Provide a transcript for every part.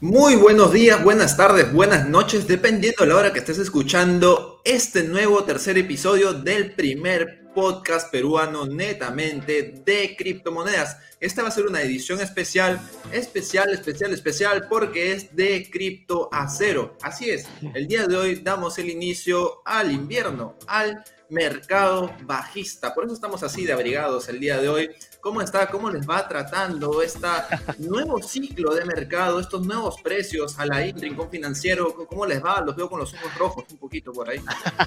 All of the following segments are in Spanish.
Muy buenos días, buenas tardes, buenas noches, dependiendo de la hora que estés escuchando este nuevo tercer episodio del primer podcast peruano netamente de criptomonedas. Esta va a ser una edición especial, especial, especial, especial, porque es de cripto a cero. Así es, el día de hoy damos el inicio al invierno, al mercado bajista. Por eso estamos así de abrigados el día de hoy. ¿Cómo está? ¿Cómo les va tratando este nuevo ciclo de mercado, estos nuevos precios a la Rincón Financiero? ¿Cómo les va? Los veo con los ojos rojos un poquito por ahí.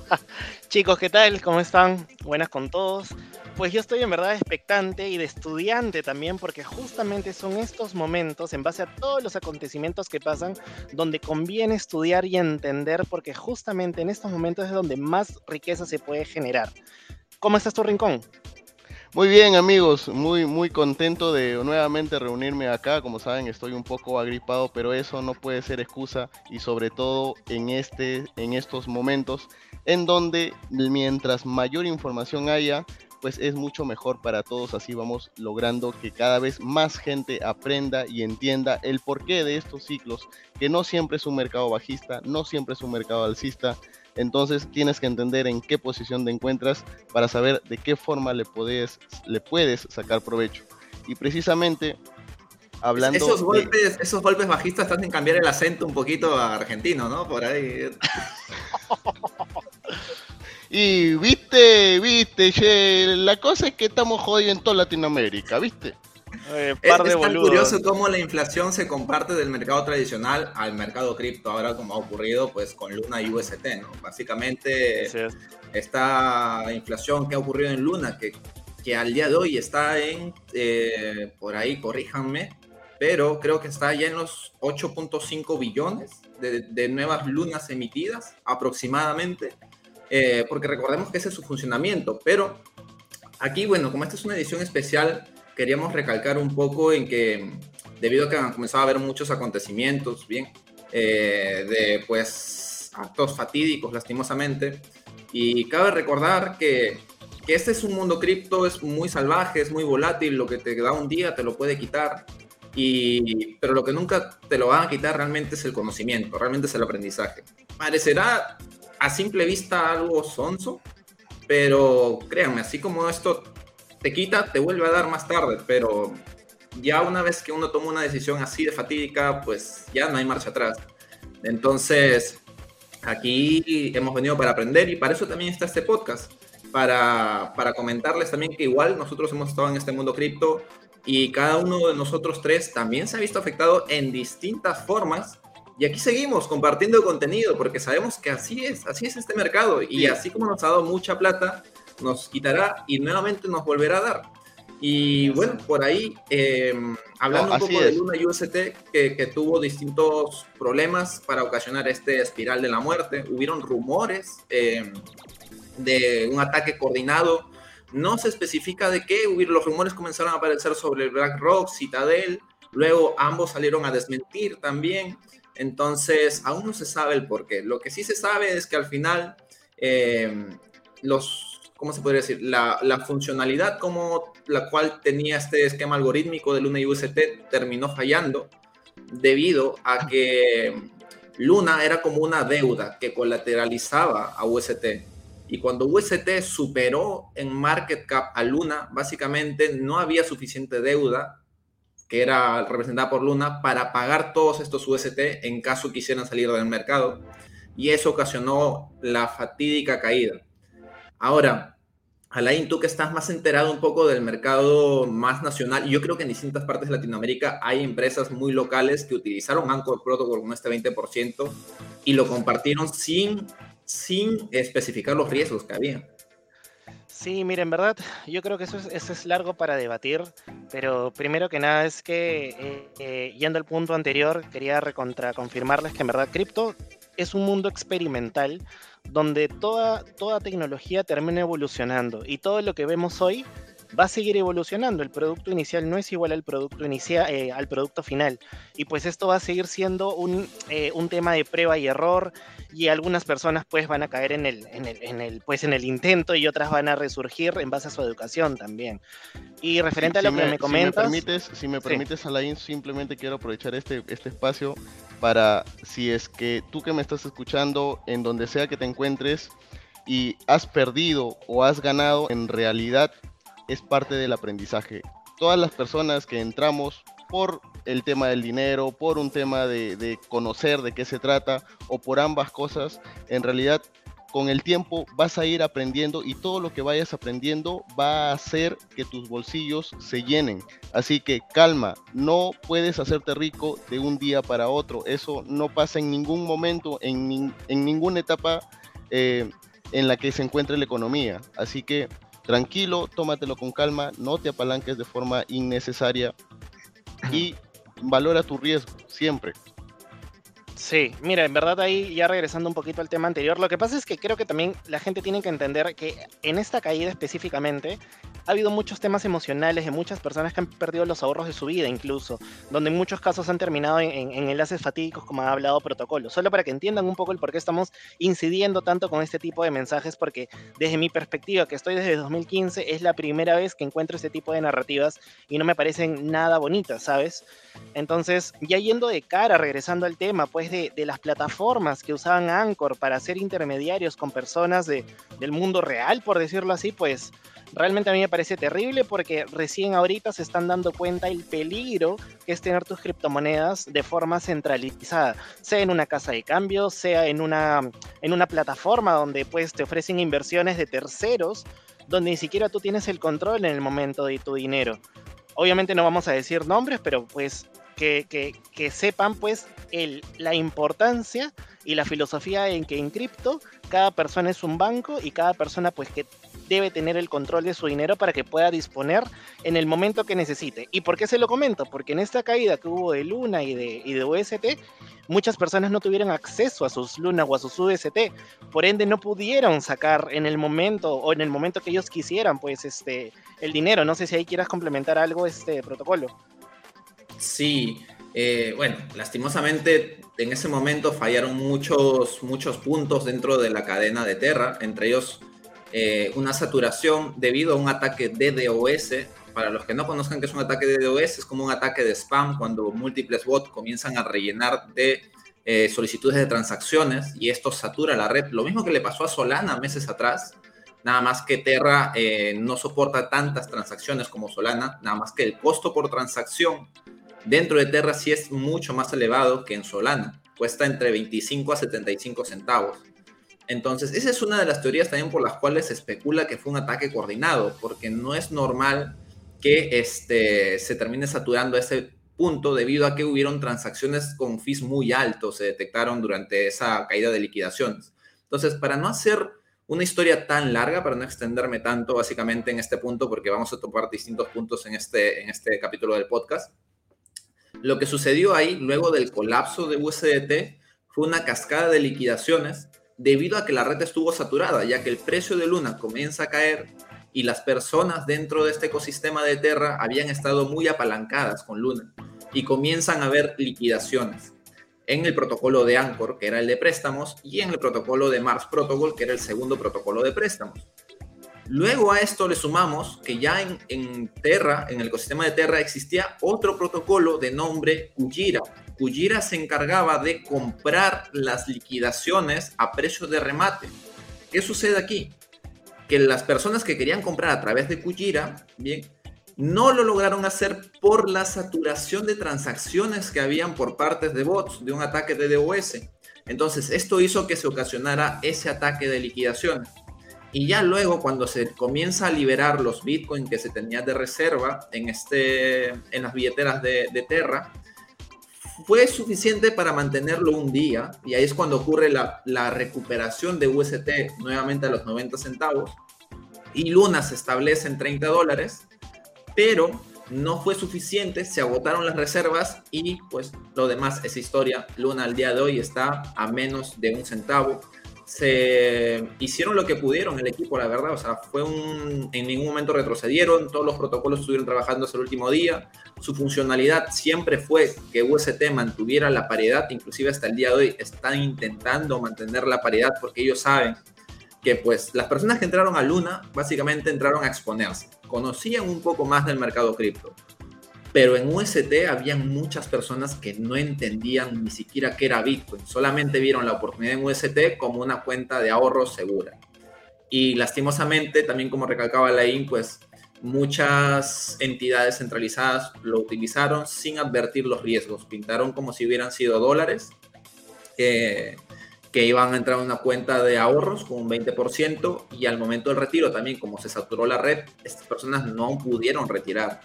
Chicos, ¿qué tal? ¿Cómo están? Buenas con todos. Pues yo estoy en verdad expectante y de estudiante también porque justamente son estos momentos, en base a todos los acontecimientos que pasan, donde conviene estudiar y entender porque justamente en estos momentos es donde más riqueza se puede generar. ¿Cómo estás tu rincón? Muy bien amigos, muy muy contento de nuevamente reunirme acá. Como saben, estoy un poco agripado, pero eso no puede ser excusa y sobre todo en este en estos momentos en donde mientras mayor información haya, pues es mucho mejor para todos. Así vamos logrando que cada vez más gente aprenda y entienda el porqué de estos ciclos, que no siempre es un mercado bajista, no siempre es un mercado alcista, entonces tienes que entender en qué posición te encuentras para saber de qué forma le puedes, le puedes sacar provecho. Y precisamente hablando... Esos golpes, esos golpes bajistas están en cambiar el acento un poquito a argentino, ¿no? Por ahí. y viste, viste, la cosa es que estamos jodidos en toda Latinoamérica, ¿viste? Eh, es, tan curioso cómo la inflación se comparte del mercado tradicional al mercado cripto, ahora como ha ocurrido pues con Luna y UST, ¿no? Básicamente esta inflación que ha ocurrido en Luna, que, que al día de hoy está en, eh, por ahí corríjanme, pero creo que está ya en los 8.5 billones de, nuevas lunas emitidas aproximadamente, eh, porque recordemos que ese es su funcionamiento, pero aquí, bueno, como esta es una edición especial, queríamos recalcar un poco en que debido a que han comenzado a haber muchos acontecimientos, bien, eh, de pues actos fatídicos lastimosamente, y cabe recordar que, que este es un mundo cripto, es muy salvaje, es muy volátil, lo que te da un día te lo puede quitar, y, pero lo que nunca te lo van a quitar realmente es el conocimiento, realmente es el aprendizaje. Parecerá a simple vista algo sonso, pero créanme, así como esto te quita, te vuelve a dar más tarde, pero ya una vez que uno toma una decisión así de fatídica, pues ya no hay marcha atrás. Entonces, aquí hemos venido para aprender y para eso también está este podcast, para, para comentarles también que igual nosotros hemos estado en este mundo cripto y cada uno de nosotros tres también se ha visto afectado en distintas formas. Y aquí seguimos compartiendo contenido porque sabemos que así es, así es este mercado y así como nos ha dado mucha plata, nos quitará y nuevamente nos volverá a dar. Y bueno, por ahí, em, hablando un poco de Luna UST, que, que, tuvo distintos problemas para ocasionar este espiral de la muerte, hubieron rumores em, de un ataque coordinado. No se especifica de qué, los rumores comenzaron a aparecer sobre BlackRock, Citadel, luego ambos salieron a desmentir también. Entonces, aún no se sabe el por qué. Lo que sí se sabe es que al final em, los ¿cómo se podría decir? La, la, funcionalidad como la cual tenía este esquema algorítmico de Luna y UST terminó fallando debido a que Luna era como una deuda que colateralizaba a UST. Y cuando UST superó en market cap a Luna, básicamente no había suficiente deuda que era representada por Luna para pagar todos estos UST en caso quisieran salir del mercado. Y eso ocasionó la fatídica caída. Ahora, Alain, tú que estás más enterado un poco del mercado más nacional, yo creo que en distintas partes de Latinoamérica hay empresas muy locales que utilizaron Anchor Protocol con este 20% y lo compartieron sin, sin especificar los riesgos que había. Sí, miren, en verdad, yo creo que eso es, eso es largo para debatir, pero primero que nada es que, eh, eh, yendo al punto anterior, quería recontra confirmarles que en verdad cripto es un mundo experimental donde toda, toda tecnología termina evolucionando y todo lo que vemos hoy va a seguir evolucionando. El producto inicial no es igual al producto, inicial, eh, al producto final. Y pues esto va a seguir siendo un, eh, un, tema de prueba y error. Y algunas personas pues van a caer en el, en el, en el, pues, en el intento y otras van a resurgir en base a su educación también. Y referente a lo que me, comentas... Si me permites, si me permites Alain, simplemente quiero aprovechar este, este espacio para, si es que tú que me estás escuchando, en donde sea que te encuentres, y has perdido o has ganado, en realidad es parte del aprendizaje. Todas las personas que entramos por el tema del dinero, por un tema de, conocer de qué se trata o por ambas cosas, en realidad con el tiempo vas a ir aprendiendo y todo lo que vayas aprendiendo va a hacer que tus bolsillos se llenen. Así que calma, no puedes hacerte rico de un día para otro. Eso no pasa en ningún momento, en, en ninguna etapa eh, en la que se encuentre la economía. Así que tranquilo, tómatelo con calma, no te apalanques de forma innecesaria y valora tu riesgo siempre. Sí, mira, en verdad ahí ya regresando un poquito al tema anterior, lo que pasa es que creo que también la gente tiene que entender que en esta caída específicamente ha habido muchos temas emocionales de muchas personas que han perdido los ahorros de su vida incluso, donde en muchos casos han terminado en, enlaces fatídicos como ha hablado Protocolo. Solo para que entiendan un poco el por qué estamos incidiendo tanto con este tipo de mensajes, porque desde mi perspectiva, que estoy desde 2015, es la primera vez que encuentro este tipo de narrativas y no me parecen nada bonitas, ¿sabes? Entonces, ya yendo de cara, regresando al tema, pues de, las plataformas que usaban Anchor para ser intermediarios con personas de, del mundo real, por decirlo así, pues Realmente a mí me parece terrible porque recién ahorita se están dando cuenta el peligro que es tener tus criptomonedas de forma centralizada, sea en una casa de cambio, sea en una, en una plataforma donde pues te ofrecen inversiones de terceros, donde ni siquiera tú tienes el control en el momento de tu dinero. Obviamente no vamos a decir nombres, pero pues que, que, que sepan pues el, la importancia y la filosofía en que en cripto cada persona es un banco y cada persona pues que debe tener el control de su dinero para que pueda disponer en el momento que necesite. ¿Y por qué se lo comento? Porque en esta caída que hubo de Luna y de, y de UST, muchas personas no tuvieron acceso a sus Luna o a sus UST, por ende no pudieron sacar en el momento o en el momento que ellos quisieran pues este el dinero. No sé si ahí quieras complementar algo este protocolo. Sí, eh, bueno, lastimosamente en ese momento fallaron muchos, muchos puntos dentro de la cadena de Terra, entre ellos eh, una saturación debido a un ataque DDoS. Para los que no conozcan qué es un ataque DDoS, es como un ataque de spam cuando múltiples bots comienzan a rellenar de eh, solicitudes de transacciones y esto satura la red. Lo mismo que le pasó a Solana meses atrás, nada más que Terra eh, no soporta tantas transacciones como Solana, nada más que el costo por transacción dentro de Terra sí es mucho más elevado que en Solana, cuesta entre 25 a 75 centavos. Entonces, esa es una de las teorías también por las cuales se especula que fue un ataque coordinado, porque no es normal que este, se termine saturando ese punto debido a que hubieron transacciones con fees muy altos, se detectaron durante esa caída de liquidaciones. Entonces, para no hacer una historia tan larga, para no extenderme tanto básicamente en este punto, porque vamos a topar distintos puntos en este, en este capítulo del podcast, lo que sucedió ahí luego del colapso de USDT fue una cascada de liquidaciones debido a que la red estuvo saturada, ya que el precio de Luna comienza a caer y las personas dentro de este ecosistema de Terra habían estado muy apalancadas con Luna y comienzan a haber liquidaciones en el protocolo de Anchor, que era el de préstamos, y en el protocolo de Mars Protocol, que era el segundo protocolo de préstamos. Luego a esto le sumamos que ya en, Terra, en el ecosistema de Terra, existía otro protocolo de nombre Kujira, Kujira se encargaba de comprar las liquidaciones a precio de remate. ¿Qué sucede aquí? Que las personas que querían comprar a través de Kujira, bien, no lo lograron hacer por la saturación de transacciones que habían por partes de bots de un ataque de DOS. Entonces, esto hizo que se ocasionara ese ataque de liquidaciones. Y ya luego, cuando se comienza a liberar los Bitcoin que se tenían de reserva en, este, en las billeteras de, de Terra, fue suficiente para mantenerlo un día y ahí es cuando ocurre la, recuperación de UST nuevamente a los 90 centavos y Luna se establece en 30 dólares, pero no fue suficiente, se agotaron las reservas y pues lo demás es historia. Luna al día de hoy está a menos de un centavo. Se hicieron lo que pudieron el equipo, la verdad. O sea, fue un. En ningún momento retrocedieron, todos los protocolos estuvieron trabajando hasta el último día. Su funcionalidad siempre fue que UST mantuviera la paridad, inclusive hasta el día de hoy están intentando mantener la paridad porque ellos saben que pues las personas que entraron a Luna básicamente entraron a exponerse, conocían un poco más del mercado cripto, pero en UST había muchas personas que no entendían ni siquiera qué era Bitcoin, solamente vieron la oportunidad en UST como una cuenta de ahorro segura. Y lastimosamente, también como recalcaba Lain, pues muchas entidades centralizadas lo utilizaron sin advertir los riesgos, pintaron como si hubieran sido dólares. que iban a entrar en una cuenta de ahorros con un 20% y al momento del retiro también, como se saturó la red, estas personas no pudieron retirar.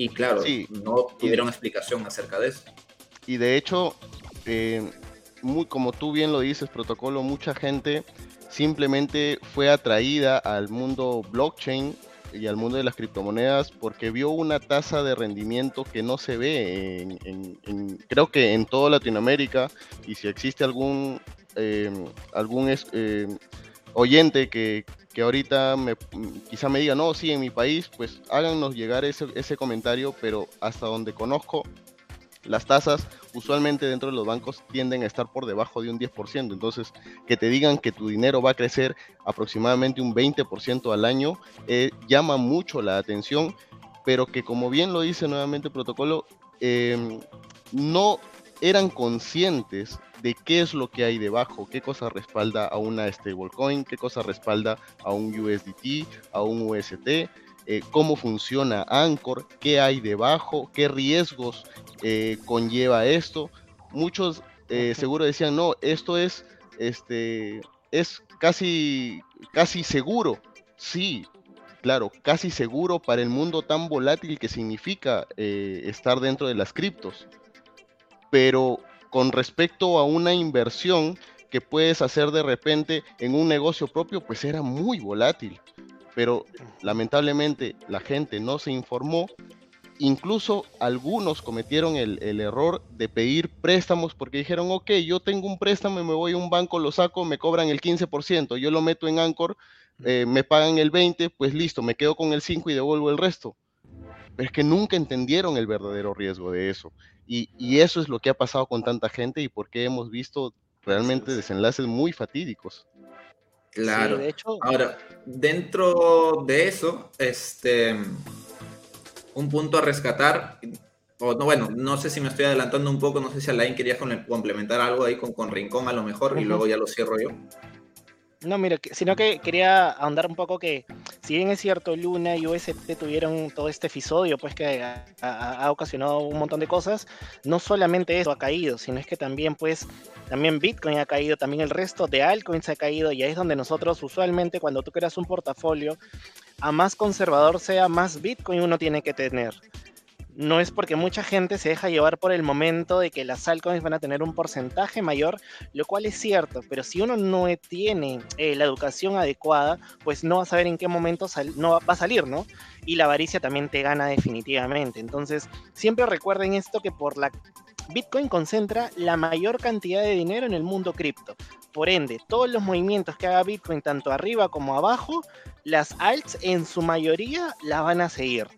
Y claro, no tuvieron explicación acerca de eso. Y de hecho, eh, muy, como tú bien lo dices, protocolo, mucha gente simplemente fue atraída al mundo blockchain y al mundo de las criptomonedas porque vio una tasa de rendimiento que no se ve en, creo que en toda Latinoamérica y si existe algún eh, algún eh, oyente que, que ahorita me, quizá me diga, no, sí, en mi país, pues háganos llegar ese, ese comentario, pero hasta donde conozco, las tasas usualmente dentro de los bancos tienden a estar por debajo de un 10%. Entonces, que te digan que tu dinero va a crecer aproximadamente un 20% al año, eh, llama mucho la atención, pero que como bien lo dice nuevamente el protocolo, em, no eran conscientes de qué es lo que hay debajo, qué cosa respalda a una stablecoin, qué cosa respalda a un USDT, a un UST, eh, cómo funciona Anchor, qué hay debajo, qué riesgos eh, conlleva esto. Muchos eh, seguro decían, no, esto es, este, es casi, casi seguro. Sí, claro, casi seguro para el mundo tan volátil que significa estar dentro de las criptos. Pero con respecto a una inversión que puedes hacer de repente en un negocio propio, pues era muy volátil. Pero lamentablemente la gente no se informó. Incluso algunos cometieron el, error de pedir préstamos porque dijeron, ok, yo tengo un préstamo, me voy a un banco, lo saco, me cobran el 15%, yo lo meto en Anchor, eh, me pagan el 20%, pues listo, me quedo con el 5% y devuelvo el resto. Pero es que nunca entendieron el verdadero riesgo de eso. Y, eso es lo que ha pasado con tanta gente y por qué hemos visto realmente desenlaces muy fatídicos. Claro. de hecho... Ahora, dentro de eso, este, un punto a rescatar, o no, bueno, no sé si me estoy adelantando un poco, no sé si Alain quería complementar algo ahí con, con Rincón a lo mejor y luego ya lo cierro yo. No, mira, sino que quería ahondar un poco que, si bien es cierto, Luna y UST tuvieron todo este episodio, pues que ha, ocasionado un montón de cosas, no solamente eso ha caído, sino es que también, pues, también Bitcoin ha caído, también el resto de altcoins ha caído, y ahí es donde nosotros, usualmente, cuando tú creas un portafolio, a más conservador sea, más Bitcoin uno tiene que tener no es porque mucha gente se deja llevar por el momento de que las altcoins van a tener un porcentaje mayor, lo cual es cierto, pero si uno no tiene eh, la educación adecuada, pues no va a saber en qué momento no va a salir, ¿no? Y la avaricia también te gana definitivamente. Entonces, siempre recuerden esto que por la Bitcoin concentra la mayor cantidad de dinero en el mundo cripto. Por ende, todos los movimientos que haga Bitcoin, tanto arriba como abajo, las alts en su mayoría la van a seguir.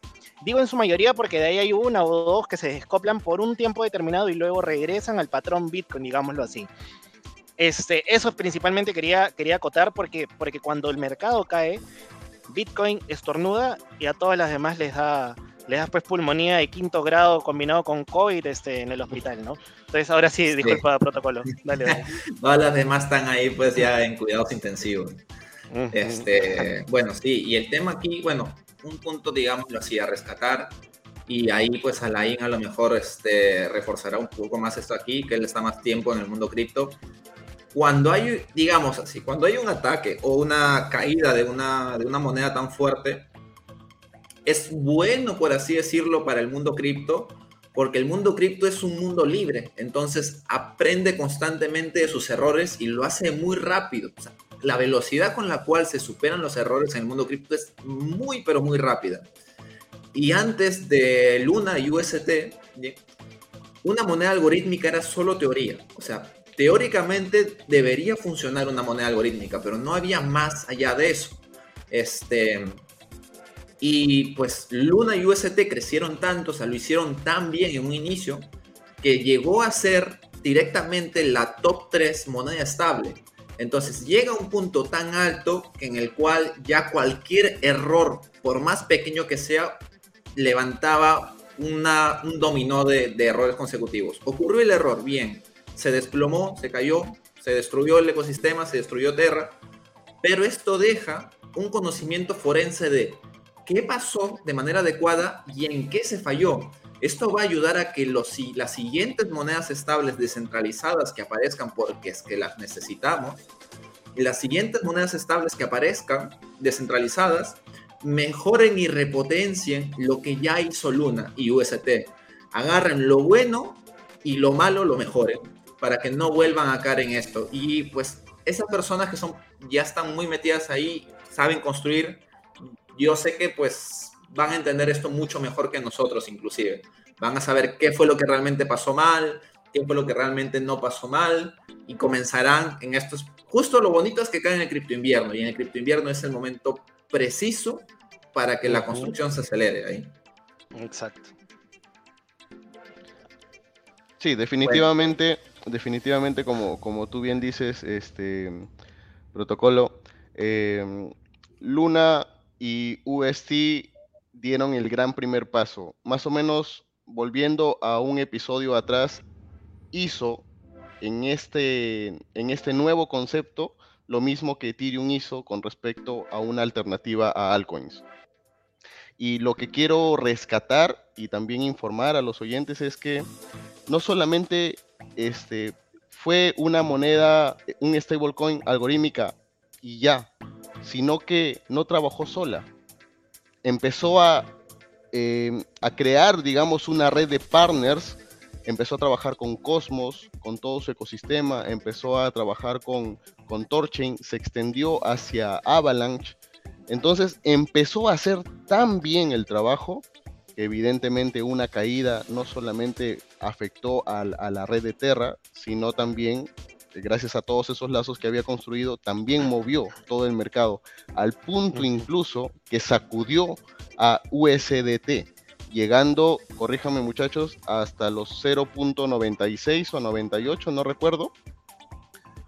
Digo en su mayoría porque de ahí hay una o dos que se descoplan por un tiempo determinado y luego regresan al patrón Bitcoin, digámoslo así. Este, eso principalmente quería, quería acotar porque, porque cuando el mercado cae, Bitcoin estornuda y a todas las demás les da, les da pues pulmonía de quinto grado combinado con COVID este, en el hospital, ¿no? Entonces ahora sí, disculpa, protocolo. Dale, dale. Todas las demás están ahí pues ya en cuidados intensivos. Este, bueno, sí, y el tema aquí, bueno, un punto, digámoslo así, a rescatar. Y ahí, pues, Alain a lo mejor este, reforzará un poco más esto aquí, que él está más tiempo en el mundo cripto. Cuando hay, digamos así, cuando hay un ataque o una caída de una, de una moneda tan fuerte, es bueno, por así decirlo, para el mundo cripto, porque el mundo cripto es un mundo libre, entonces aprende constantemente de sus errores y lo hace muy rápido. La velocidad con la cual se superan los errores en el mundo cripto es muy, pero muy rápida. Y antes de Luna y UST, una moneda algorítmica era solo teoría. O sea, teóricamente debería funcionar una moneda algorítmica, pero no había más allá de eso. Este, y pues Luna y UST crecieron tanto, o sea, lo hicieron tan bien en un inicio, que llegó a ser directamente la top 3 moneda estable. Entonces llega a un punto tan alto en el cual ya cualquier error, por más pequeño que sea, levantaba una, un dominó de, de errores consecutivos. Ocurrió el error, bien, se desplomó, se cayó, se destruyó el ecosistema, se destruyó Terra, pero esto deja un conocimiento forense de qué pasó de manera adecuada y en qué se falló. Esto va a ayudar a que los, las siguientes monedas estables descentralizadas que aparezcan porque es que las necesitamos, las siguientes monedas estables que aparezcan descentralizadas mejoren y repotencien lo que ya hizo Luna y UST. Agarren lo bueno y lo malo lo mejoren para que no vuelvan a caer en esto. Y pues esas personas que son ya están muy metidas ahí, saben construir, yo sé que pues van a entender esto mucho mejor que nosotros inclusive. Van a saber qué fue lo que realmente pasó mal, qué fue lo que realmente no pasó mal y comenzarán en estos... Justo lo bonito es que caen en el cripto invierno y en el cripto invierno es el momento preciso para que la construcción se acelere ahí. Exacto. Sí, definitivamente definitivamente, como, como tú bien dices, este protocolo, em, Luna y UST dieron el gran primer paso. Más o menos, volviendo a un episodio atrás, hizo en este, en este nuevo concepto lo mismo que Ethereum hizo con respecto a una alternativa a altcoins. Y lo que quiero rescatar y también informar a los oyentes es que no solamente este, fue una moneda, un stablecoin algorítmica y ya, sino que no trabajó sola. Empezó a, em, a crear, digamos, una red de partners, empezó a trabajar con Cosmos, con todo su ecosistema, empezó a trabajar con, con Torchain, se extendió hacia Avalanche. Entonces empezó a hacer tan bien el trabajo evidentemente una caída no solamente afectó a la red de Terra, sino también, eh, gracias a todos esos lazos que había construido, también movió todo el mercado, al punto incluso que sacudió a USDT, llegando, corríjame muchachos, hasta los 0.96 o 98, no recuerdo.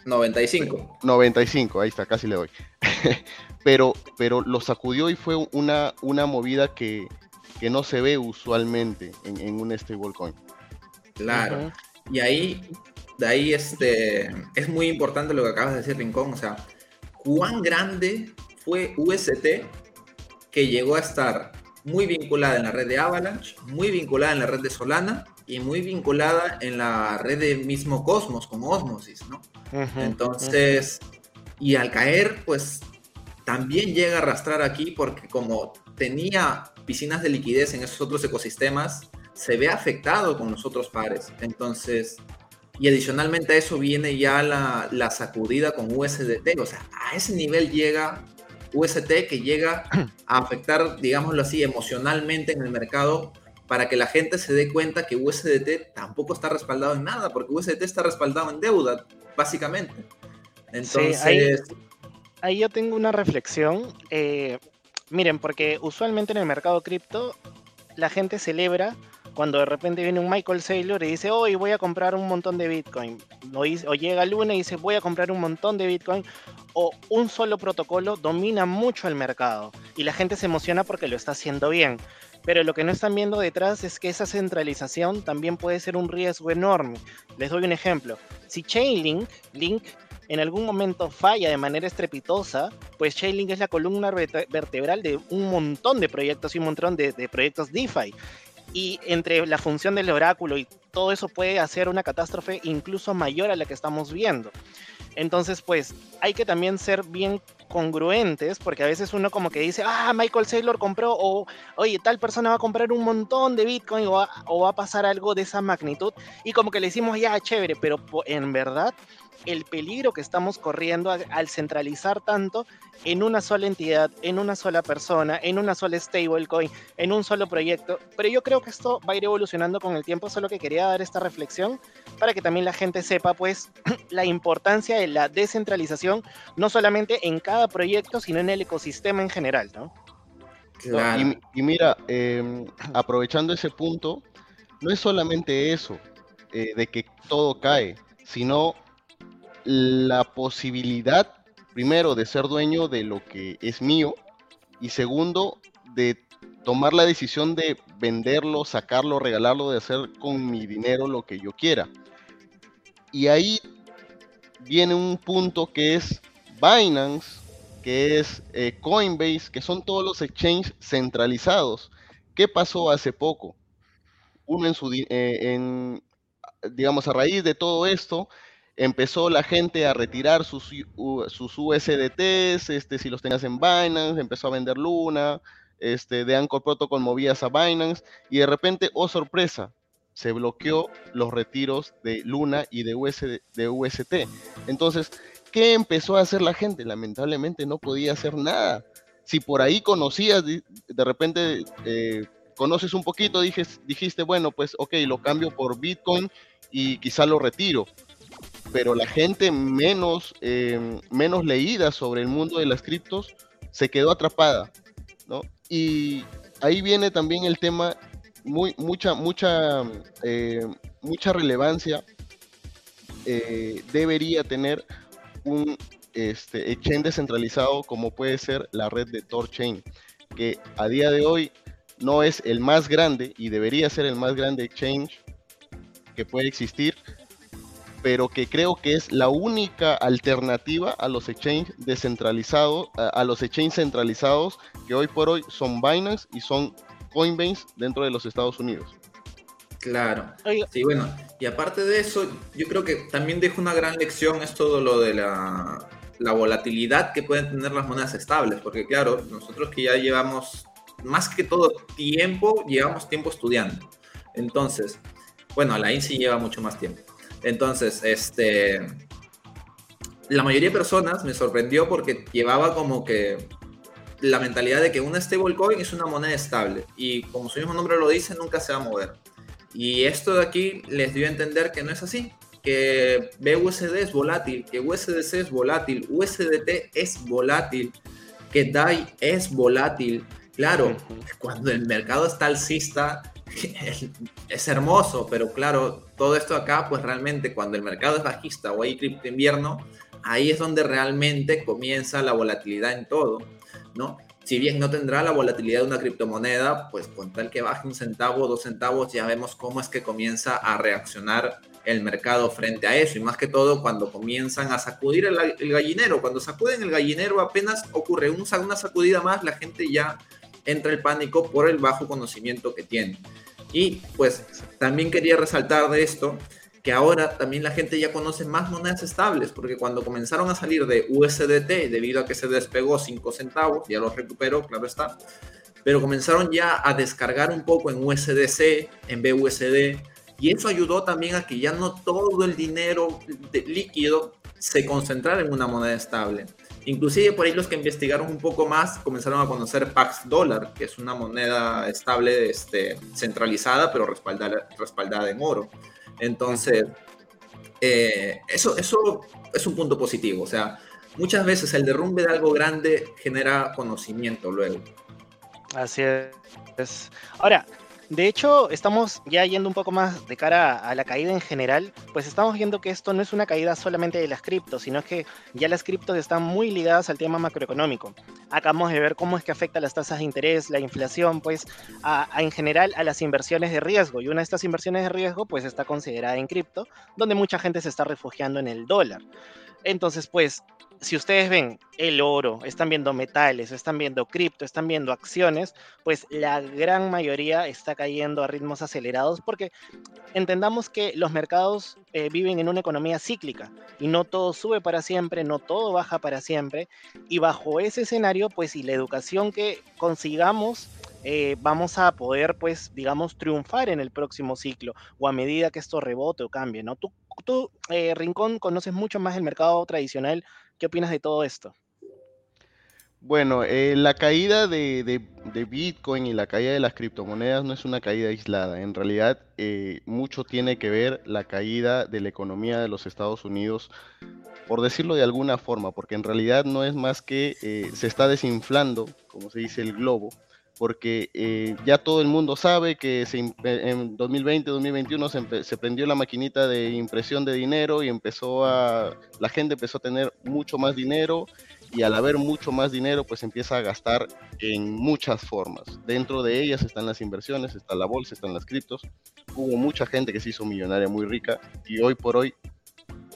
95. 95, ahí está, casi le doy. pero, pero lo sacudió y fue una, una movida que, que no se ve usualmente en, un stablecoin. Claro. Y ahí, de ahí este, es muy importante lo que acabas de decir, Rincón. O sea, cuán grande fue UST que llegó a estar muy vinculada en la red de Avalanche, muy vinculada en la red de Solana y muy vinculada en la red de mismo Cosmos, como Osmosis, ¿no? Entonces, y al caer, pues también llega a arrastrar aquí porque como tenía piscinas de liquidez en esos otros ecosistemas, se ve afectado con los otros pares. Entonces, y adicionalmente a eso viene ya la, la sacudida con USDT. O sea, a ese nivel llega UST que llega a afectar, digámoslo así, emocionalmente en el mercado para que la gente se dé cuenta que USDT tampoco está respaldado en nada, porque USDT está respaldado en deuda, básicamente. Entonces... ahí, yo tengo una reflexión. Eh, Miren, porque usualmente en el mercado cripto la gente celebra cuando de repente viene un Michael Saylor y dice, hoy voy a comprar un montón de Bitcoin. O, llega Luna y dice, voy a comprar un montón de Bitcoin. O un solo protocolo domina mucho el mercado. Y la gente se emociona porque lo está haciendo bien. Pero lo que no están viendo detrás es que esa centralización también puede ser un riesgo enorme. Les doy un ejemplo. Si Chainlink, Link, en algún momento falla de manera estrepitosa, pues Chainlink es la columna vertebral de un montón de proyectos y un montón de, proyectos DeFi. Y entre la función del oráculo y todo eso puede hacer una catástrofe incluso mayor a la que estamos viendo. Entonces, pues hay que también ser bien congruentes, porque a veces uno como que dice, ah, Michael Saylor compró, o oye, tal persona va a comprar un montón de Bitcoin, o va, o va a pasar algo de esa magnitud, y como que le decimos, ya, chévere, pero en verdad el peligro que estamos corriendo al centralizar tanto en una sola entidad, en una sola persona, en una sola stablecoin, en un solo proyecto. Pero yo creo que esto va a ir evolucionando con el tiempo, solo que quería dar esta reflexión para que también la gente sepa pues la importancia de la descentralización, no solamente en cada proyecto, sino en el ecosistema en general, ¿no? Y, mira, em, aprovechando ese punto, no es solamente eso, eh, de que todo cae, sino la posibilidad, primero, de ser dueño de lo que es mío y segundo, de tomar la decisión de venderlo, sacarlo, regalarlo, de hacer con mi dinero lo que yo quiera. Y ahí viene un punto que es Binance, que es eh, Coinbase, que son todos los exchanges centralizados. ¿Qué pasó hace poco? Uno en su, eh, en, digamos, a raíz de todo esto, empezó la gente a retirar sus, sus USDTs, este, si los tenías en Binance, empezó a vender Luna, este, de Anchor Protocol movías a Binance, y de repente, oh sorpresa, se bloqueó los retiros de Luna y de, de UST. Entonces, ¿qué empezó a hacer la gente? Lamentablemente no podía hacer nada. Si por ahí conocías, de, repente eh, conoces un poquito, dijiste, bueno, pues ok, lo cambio por Bitcoin y quizá lo retiro pero la gente menos, eh, menos leída sobre el mundo de las criptos se quedó atrapada, ¿no? Y ahí viene también el tema, muy, mucha, mucha, eh, mucha relevancia eh, debería tener un este, exchange descentralizado como puede ser la red de TorChain, que a día de hoy no es el más grande y debería ser el más grande exchange que puede existir, pero que creo que es la única alternativa a los exchanges descentralizados, a, los exchanges centralizados que hoy por hoy son Binance y son Coinbase dentro de los Estados Unidos. Claro. Sí, bueno, y aparte de eso, yo creo que también deja una gran lección esto de lo de la, la volatilidad que pueden tener las monedas estables, porque claro, nosotros que ya llevamos más que todo tiempo, llevamos tiempo estudiando. Entonces, bueno, la INSI lleva mucho más tiempo. Entonces, este, la mayoría de personas me sorprendió porque llevaba como que la mentalidad de que una stablecoin es una moneda estable y como su mismo nombre lo dice, nunca se va a mover. Y esto de aquí les dio a entender que no es así, que BUSD es volátil, que USDC es volátil, USDT es volátil, que DAI es volátil. Claro, cuando el mercado está alcista, es, hermoso, pero claro, todo esto acá, pues realmente cuando el mercado es bajista o hay cripto invierno, ahí es donde realmente comienza la volatilidad en todo, ¿no? Si bien no tendrá la volatilidad de una criptomoneda, pues con tal que baje un centavo, dos centavos, ya vemos cómo es que comienza a reaccionar el mercado frente a eso. Y más que todo cuando comienzan a sacudir el, gallinero. Cuando sacuden el gallinero apenas ocurre una sacudida más, la gente ya entra el pánico por el bajo conocimiento que tiene. Y pues también quería resaltar de esto que ahora también la gente ya conoce más monedas estables, porque cuando comenzaron a salir de USDT, debido a que se despegó 5 centavos, ya los recuperó, claro está, pero comenzaron ya a descargar un poco en USDC, en BUSD, y eso ayudó también a que ya no todo el dinero líquido se concentrara en una moneda estable. Inclusive por ahí los que investigaron un poco más comenzaron a conocer Pax Dollar, que es una moneda estable este, centralizada, pero respaldada, respaldada en oro. Entonces, eh, eso, eso es un punto positivo. O sea, muchas veces el derrumbe de algo grande genera conocimiento luego. Así es. Ahora, de hecho, estamos ya yendo un poco más de cara a la caída en general, pues estamos viendo que esto no es una caída solamente de las criptos, sino que ya las criptos están muy ligadas al tema macroeconómico. Acabamos de ver cómo es que afecta las tasas de interés, la inflación, pues en general a las inversiones de riesgo. Y una de estas inversiones de riesgo pues está considerada en cripto, donde mucha gente se está refugiando en el dólar. Entonces, pues si ustedes ven el oro, están viendo metales, están viendo cripto, están viendo acciones, pues la gran mayoría está cayendo a ritmos acelerados porque entendamos que los mercados eh, viven en una economía cíclica y no todo sube para siempre, no todo baja para siempre. Y bajo ese escenario, pues y la educación que consigamos eh, vamos a poder, pues, digamos, triunfar en el próximo ciclo o a medida que esto rebote o cambie, ¿no? Tú, tú eh, Rincón, conoces mucho más el mercado tradicional. ¿Qué opinas de todo esto? Bueno, eh, la caída de, Bitcoin y la caída de las criptomonedas no es una caída aislada. En realidad, mucho tiene que ver la caída de la economía de los Estados Unidos, por decirlo de alguna forma, porque en realidad no es más que se está desinflando, como se dice, el globo, porque eh, ya todo el mundo sabe que en 2020, 2021 se, se, prendió la maquinita de impresión de dinero y empezó a, la gente empezó a tener mucho más dinero y al haber mucho más dinero pues empieza a gastar en muchas formas. Dentro de ellas están las inversiones, está la bolsa, están las criptos. Hubo mucha gente que se hizo millonaria muy rica y hoy por hoy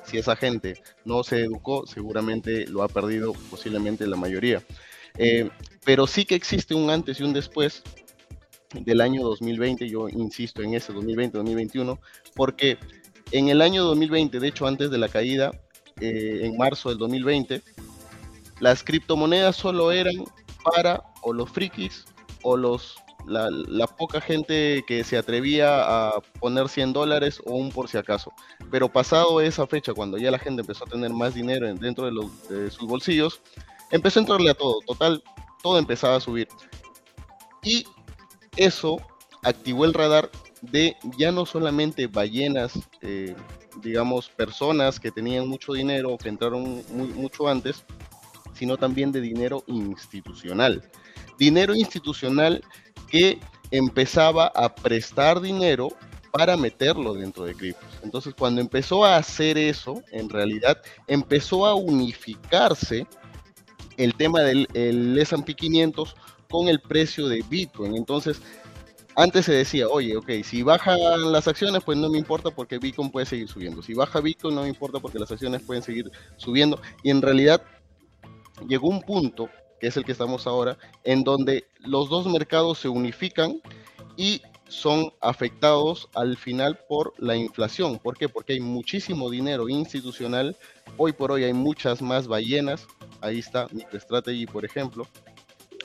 si esa gente no se educó, seguramente lo ha perdido posiblemente la mayoría. Eh, pero sí que existe un antes y un después del año 2020, yo insisto en ese 2020-2021, porque en el año 2020, de hecho antes de la caída, eh, en marzo del 2020, las criptomonedas solo eran para o los frikis o los la, poca gente que se atrevía a poner 100 dólares o un por si acaso. Pero pasado esa fecha, cuando ya la gente empezó a tener más dinero dentro de, los, de sus bolsillos, empezó a entrarle a todo, total, todo empezaba a subir. Y eso activó el radar de ya no solamente ballenas, eh, digamos, personas que tenían mucho dinero o que entraron mucho antes, sino también de dinero institucional. Dinero institucional que empezaba a prestar dinero para meterlo dentro de criptos. Entonces, cuando empezó a hacer eso, en realidad empezó a unificarse el tema del S&P 500 con el precio de Bitcoin. Entonces, antes se decía, oye, ok, si bajan las acciones, pues no me importa porque Bitcoin puede seguir subiendo. Si baja Bitcoin, no me importa porque las acciones pueden seguir subiendo. Y en realidad llegó un punto, que es el que estamos ahora, en donde los dos mercados se unifican y son afectados al final por la inflación. ¿Por qué? Porque hay muchísimo dinero institucional. Hoy por hoy hay muchas más ballenas ahí está MicroStrategy, por ejemplo.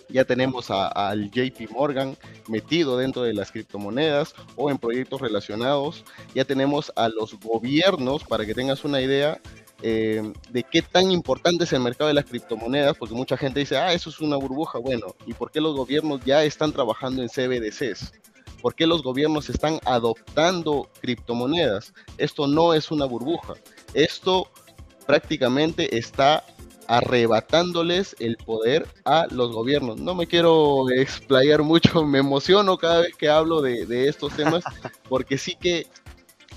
Ya tenemos al JP Morgan metido dentro de las criptomonedas o en proyectos relacionados. Ya tenemos a los gobiernos, para que tengas una idea, eh, de qué tan importante es el mercado de las criptomonedas, porque mucha gente dice, ah, eso es una burbuja. Bueno, ¿y por qué los gobiernos ya están trabajando en CBDCs? ¿Por qué los gobiernos están adoptando criptomonedas? Esto no es una burbuja. Esto prácticamente está arrebatándoles el poder a los gobiernos. No me quiero explayar mucho, me emociono cada vez que hablo de, estos temas, porque sí que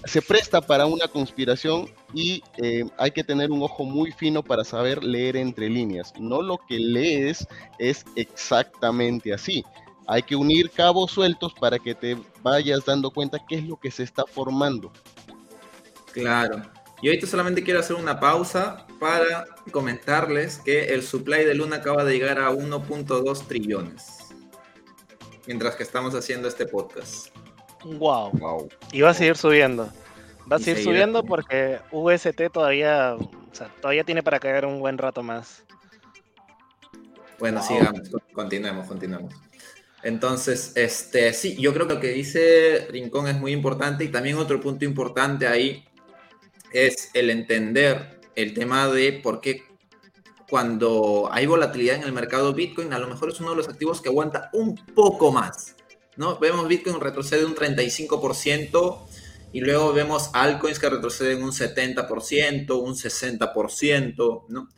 se presta para una conspiración y eh, hay que tener un ojo muy fino para saber leer entre líneas. No lo que lees es exactamente así. Hay que unir cabos sueltos para que te vayas dando cuenta qué es lo que se está formando. Claro. Y ahorita solamente quiero hacer una pausa para comentarles que el supply de Luna acaba de llegar a 1.2 trillones. Mientras que estamos haciendo este podcast. Wow. wow. Y va a seguir subiendo. Va a seguir subiendo porque UST todavía, o sea, todavía tiene para caer un buen rato más. Bueno, sigamos, continuemos, continuemos. Entonces, este, sí, yo creo que lo que dice Rincón es muy importante y también otro punto importante ahí es el entender el tema de por qué cuando hay volatilidad en el mercado Bitcoin, a lo mejor es uno de los activos que aguanta un poco más. ¿no? Vemos Bitcoin retrocede un 35% y luego vemos altcoins que retroceden un 70%, un 60%, ¿no?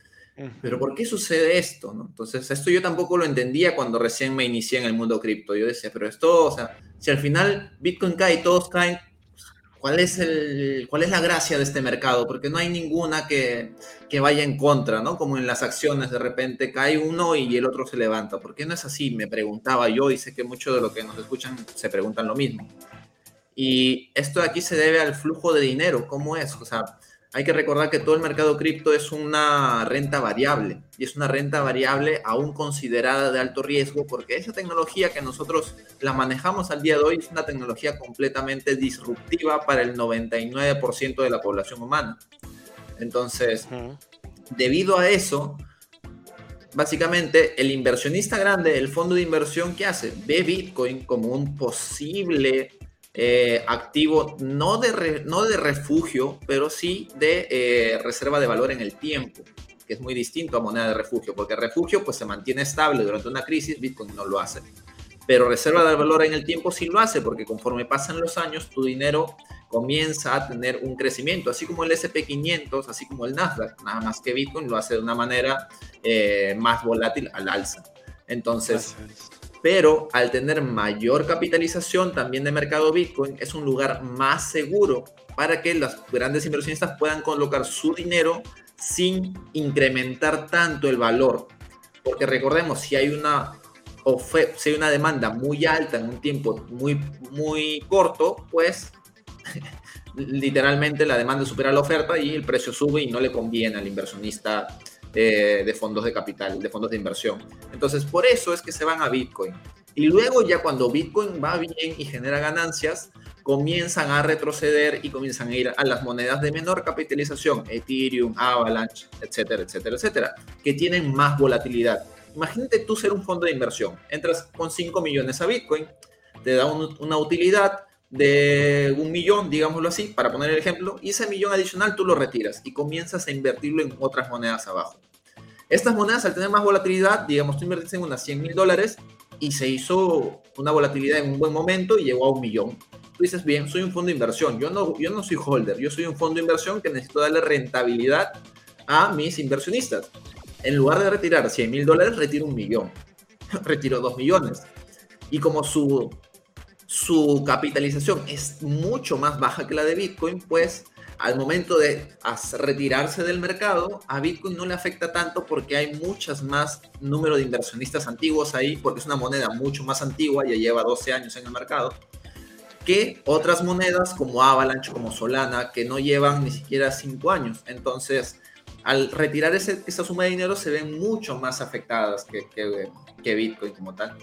Pero ¿por qué sucede esto? ¿no? Entonces, esto yo tampoco lo entendía cuando recién me inicié en el mundo cripto. Yo decía, pero esto, o sea, si al final Bitcoin cae y todos caen, ¿Cuál es, el, ¿Cuál es la gracia de este mercado? Porque no hay ninguna que, que, vaya en contra, ¿no? Como en las acciones, de repente cae uno y el otro se levanta. ¿Por qué no es así? Me preguntaba yo y sé que muchos de los que nos escuchan se preguntan lo mismo. Y esto de aquí se debe al flujo de dinero. ¿Cómo es? O sea, hay que recordar que todo el mercado cripto es una renta variable y es una renta variable aún considerada de alto riesgo porque esa tecnología que nosotros la manejamos al día de hoy es una tecnología completamente disruptiva para el 99% de la población humana. Entonces, debido a eso, básicamente el inversionista grande, el fondo de inversión que hace, ve Bitcoin como un posible eh, activo no de, no de refugio, pero sí de eh, reserva de valor en el tiempo, que es muy distinto a moneda de refugio, porque refugio pues se mantiene estable durante una crisis, Bitcoin no lo hace. Pero reserva de valor en el tiempo sí lo hace, porque conforme pasan los años, tu dinero comienza a tener un crecimiento, así como el SP500, así como el Nasdaq, nada más que Bitcoin lo hace de una manera eh, más volátil al alza. Entonces, pero al tener mayor capitalización también de mercado Bitcoin, es un lugar más seguro para que los grandes inversionistas puedan colocar su dinero sin incrementar tanto el valor. Porque recordemos, si hay una, si hay una demanda muy alta en un tiempo muy, muy corto, pues literalmente la demanda supera la oferta y el precio sube y no le conviene al inversionista eh, de fondos de capital, de fondos de inversión. Entonces, por eso es que se van a Bitcoin. Y luego ya cuando Bitcoin va bien y genera ganancias, comienzan a retroceder y comienzan a ir a las monedas de menor capitalización, Ethereum, Avalanche, etcétera, etcétera, etcétera, que tienen más volatilidad. Imagínate tú ser un fondo de inversión, entras con 5 millones a Bitcoin, te da una utilidad de un millón, digámoslo así, para poner el ejemplo, y ese millón adicional tú lo retiras y comienzas a invertirlo en otras monedas abajo. Estas monedas, al tener más volatilidad, digamos, tú invertiste en unas 100 mil dólares y se hizo una volatilidad en un buen momento y llegó a un millón. Tú dices, bien, soy un fondo de inversión, yo no, yo no soy holder, yo soy un fondo de inversión que necesito darle rentabilidad a mis inversionistas. En lugar de retirar 100 mil dólares, retiro un millón, retiro dos millones. Y como su su capitalización es mucho más baja que la de Bitcoin, pues al momento de retirarse del mercado, a Bitcoin no le afecta tanto porque hay muchas más número de inversionistas antiguos ahí, porque es una moneda mucho más antigua, ya lleva 12 años en el mercado, que otras monedas como Avalanche, como Solana, que no llevan ni siquiera 5 años. Entonces, al retirar esa suma de dinero, se ven mucho más afectadas que, que Bitcoin como tal.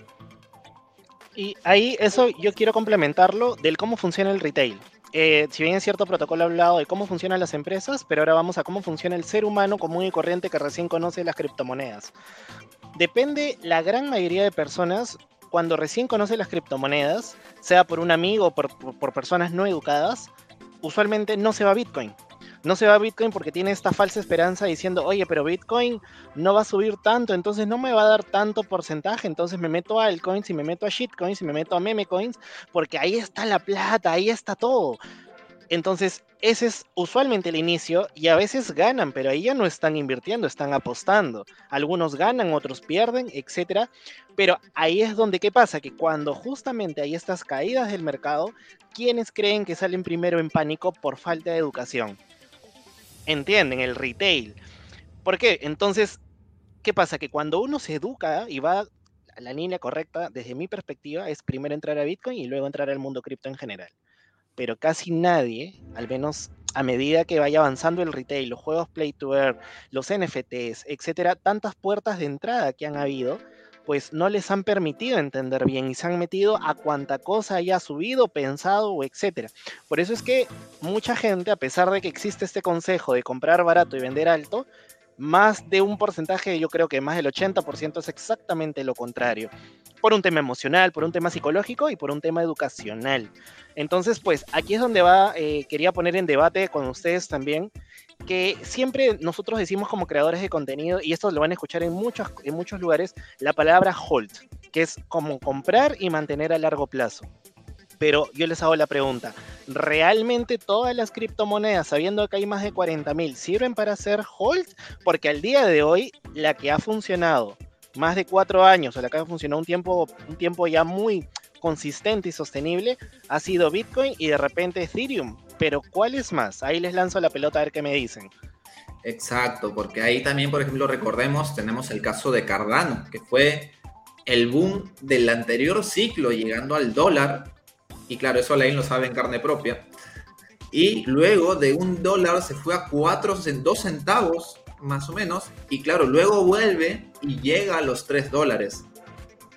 Y ahí eso yo quiero complementarlo del cómo funciona el retail. Eh, si bien es cierto protocolo ha hablado de cómo funcionan las empresas, pero ahora vamos a cómo funciona el ser humano común y corriente que recién conoce las criptomonedas. Depende la gran mayoría de personas cuando recién conoce las criptomonedas, sea por un amigo o por personas no educadas, usualmente no se va a Bitcoin no se va a Bitcoin porque tiene esta falsa esperanza diciendo, oye, pero Bitcoin no va a subir tanto, entonces no me va a dar tanto porcentaje, entonces me meto a altcoins y me meto a shitcoins y me meto a memecoins, porque ahí está la plata, ahí está todo. Entonces, ese es usualmente el inicio y a veces ganan, pero ahí ya no están invirtiendo, están apostando. Algunos ganan, otros pierden, etc. Pero ahí es donde, ¿qué pasa? Que cuando justamente hay estas caídas del mercado, ¿quiénes creen que salen primero en pánico por falta de educación? Entienden el retail. ¿Por qué? Entonces, ¿qué pasa? Que cuando uno se educa y va a la línea correcta, desde mi perspectiva, es primero entrar a Bitcoin y luego entrar al mundo cripto en general. Pero casi nadie, al menos a medida que vaya avanzando el retail, los juegos play to earn, los NFTs, etcétera, tantas puertas de entrada que han habido, pues no les han permitido entender bien y se han metido a cuanta cosa haya subido, pensado o etcétera. Por eso es que mucha gente, a pesar de que existe este consejo de comprar barato y vender alto, más de un porcentaje, yo creo que más del 80% es exactamente lo contrario. Por un tema emocional, por un tema psicológico y por un tema educacional. Entonces, pues aquí es donde va, eh, quería poner en debate con ustedes también que siempre nosotros decimos como creadores de contenido, y esto lo van a escuchar en muchos, en muchos lugares, la palabra hold, que es como comprar y mantener a largo plazo. Pero yo les hago la pregunta, ¿realmente todas las criptomonedas, sabiendo que hay más de 40.000, sirven para hacer hold? Porque al día de hoy, la que ha funcionado más de cuatro años, o la que ha funcionado un tiempo, un tiempo ya muy consistente y sostenible, ha sido Bitcoin y de repente Ethereum pero ¿cuál es más? Ahí les lanzo la pelota a ver qué me dicen. Exacto, porque ahí también, por ejemplo, recordemos, tenemos el caso de Cardano, que fue el boom del anterior ciclo llegando al dólar, y claro, eso Alain lo sabe en carne propia, Y luego de un dólar se fue a cuatro, dos centavos, más o menos. Y claro, luego vuelve y llega a los tres dólares.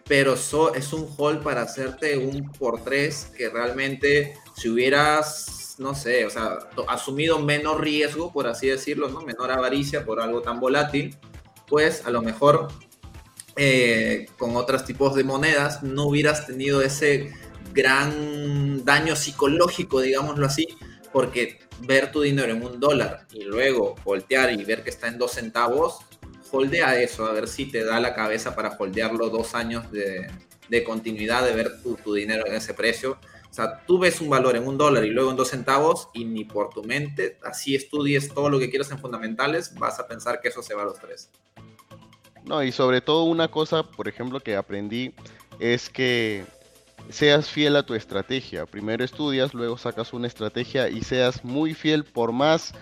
Pero eso es un hold para hacerte un por tres que realmente si hubieras, no sé, o sea, asumido menos riesgo, por así decirlo, ¿no? Menor avaricia por algo tan volátil, pues a lo mejor eh, con otros tipos de monedas no hubieras tenido ese gran daño psicológico, digámoslo así, porque ver tu dinero en un dólar y luego voltear y ver que está en dos centavos, holdea eso, a ver si te da la cabeza para holdearlo dos años de, continuidad, de ver tu, tu, dinero en ese precio. O sea, tú ves un valor en un dólar y luego en dos centavos y ni por tu mente, así estudies todo lo que quieras en fundamentales, vas a pensar que eso se va a los tres. No, y sobre todo una cosa, por ejemplo, que aprendí es que seas fiel a tu estrategia. Primero estudias, luego sacas una estrategia y seas muy fiel por más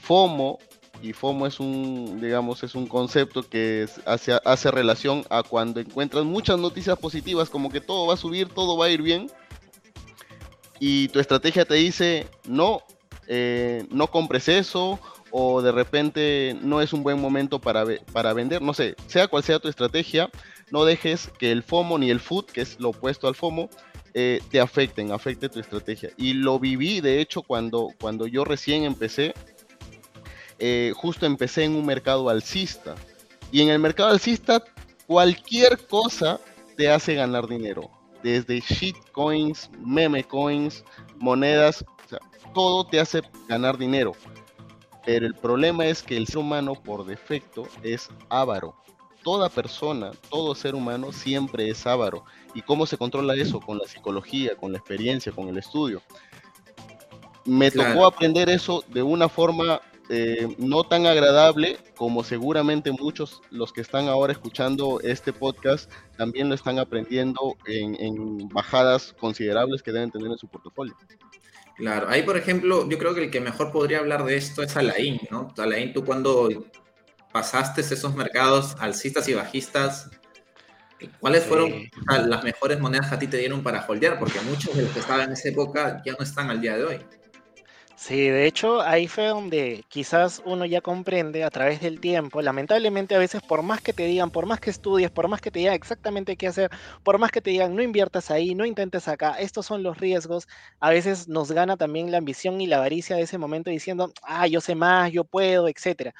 FOMO. Y FOMO es un, digamos, es un concepto que hace, hace relación a cuando encuentras muchas noticias positivas, como que todo va a subir, todo va a ir bien. Y tu estrategia te dice, no, eh, no compres eso, o de repente no es un buen momento para, para vender, no sé, sea cual sea tu estrategia, no dejes que el FOMO ni el FUD, que es lo opuesto al FOMO, eh, te afecten, afecte tu estrategia. Y lo viví, de hecho, cuando, cuando yo recién empecé, eh, justo empecé en un mercado alcista. Y en el mercado alcista, cualquier cosa te hace ganar dinero. Desde shitcoins, meme coins, monedas, todo te hace ganar dinero. Pero el problema es que el ser humano por defecto es avaro. Toda persona, todo ser humano siempre es avaro. ¿Y cómo se controla eso? Con la psicología, con la experiencia, con el estudio. Me tocó aprender eso de una forma eh, no tan agradable como seguramente muchos los que están ahora escuchando este podcast también lo están aprendiendo en, en bajadas considerables que deben tener en su portafolio. Claro, ahí por ejemplo, yo creo que el que mejor podría hablar de esto es Alain, ¿no? Alain, tú cuando pasaste esos mercados alcistas y bajistas, ¿cuáles fueron las mejores monedas que a ti te dieron para holdear? Porque muchos de los que estaban en esa época ya no están al día de hoy. Sí, de hecho ahí fue donde quizás uno ya comprende a través del tiempo, lamentablemente a veces por más que te digan, por más que estudies, por más que te digan exactamente qué hacer, por más que te digan no inviertas ahí, no intentes acá, estos son los riesgos, a veces nos gana también la ambición y la avaricia de ese momento diciendo, ah, yo sé más, yo puedo, etc.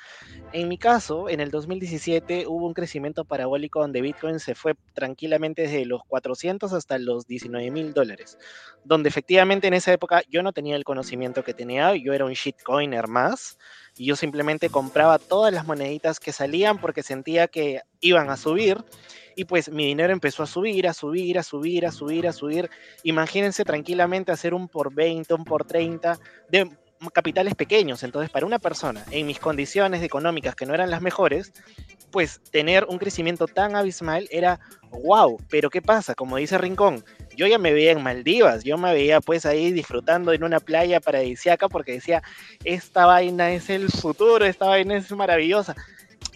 En mi caso, en el 2017 hubo un crecimiento parabólico donde Bitcoin se fue tranquilamente desde los 400 hasta los 19 mil dólares, donde efectivamente en esa época yo no tenía el conocimiento que tenía yo era un shitcoiner más, y yo simplemente compraba todas las moneditas que salían porque sentía que iban a subir, y pues mi dinero empezó a subir, a subir, a subir, a subir, a subir. Imagínense tranquilamente hacer un por 20, un por 30 de capitales pequeños. Entonces, para una persona en mis condiciones económicas que no eran las mejores, pues tener un crecimiento tan abismal era wow. Pero ¿qué pasa? Como dice Rincón, yo ya me veía en Maldivas, yo me veía pues ahí disfrutando en una playa paradisíaca porque decía, esta vaina es el futuro, esta vaina es maravillosa.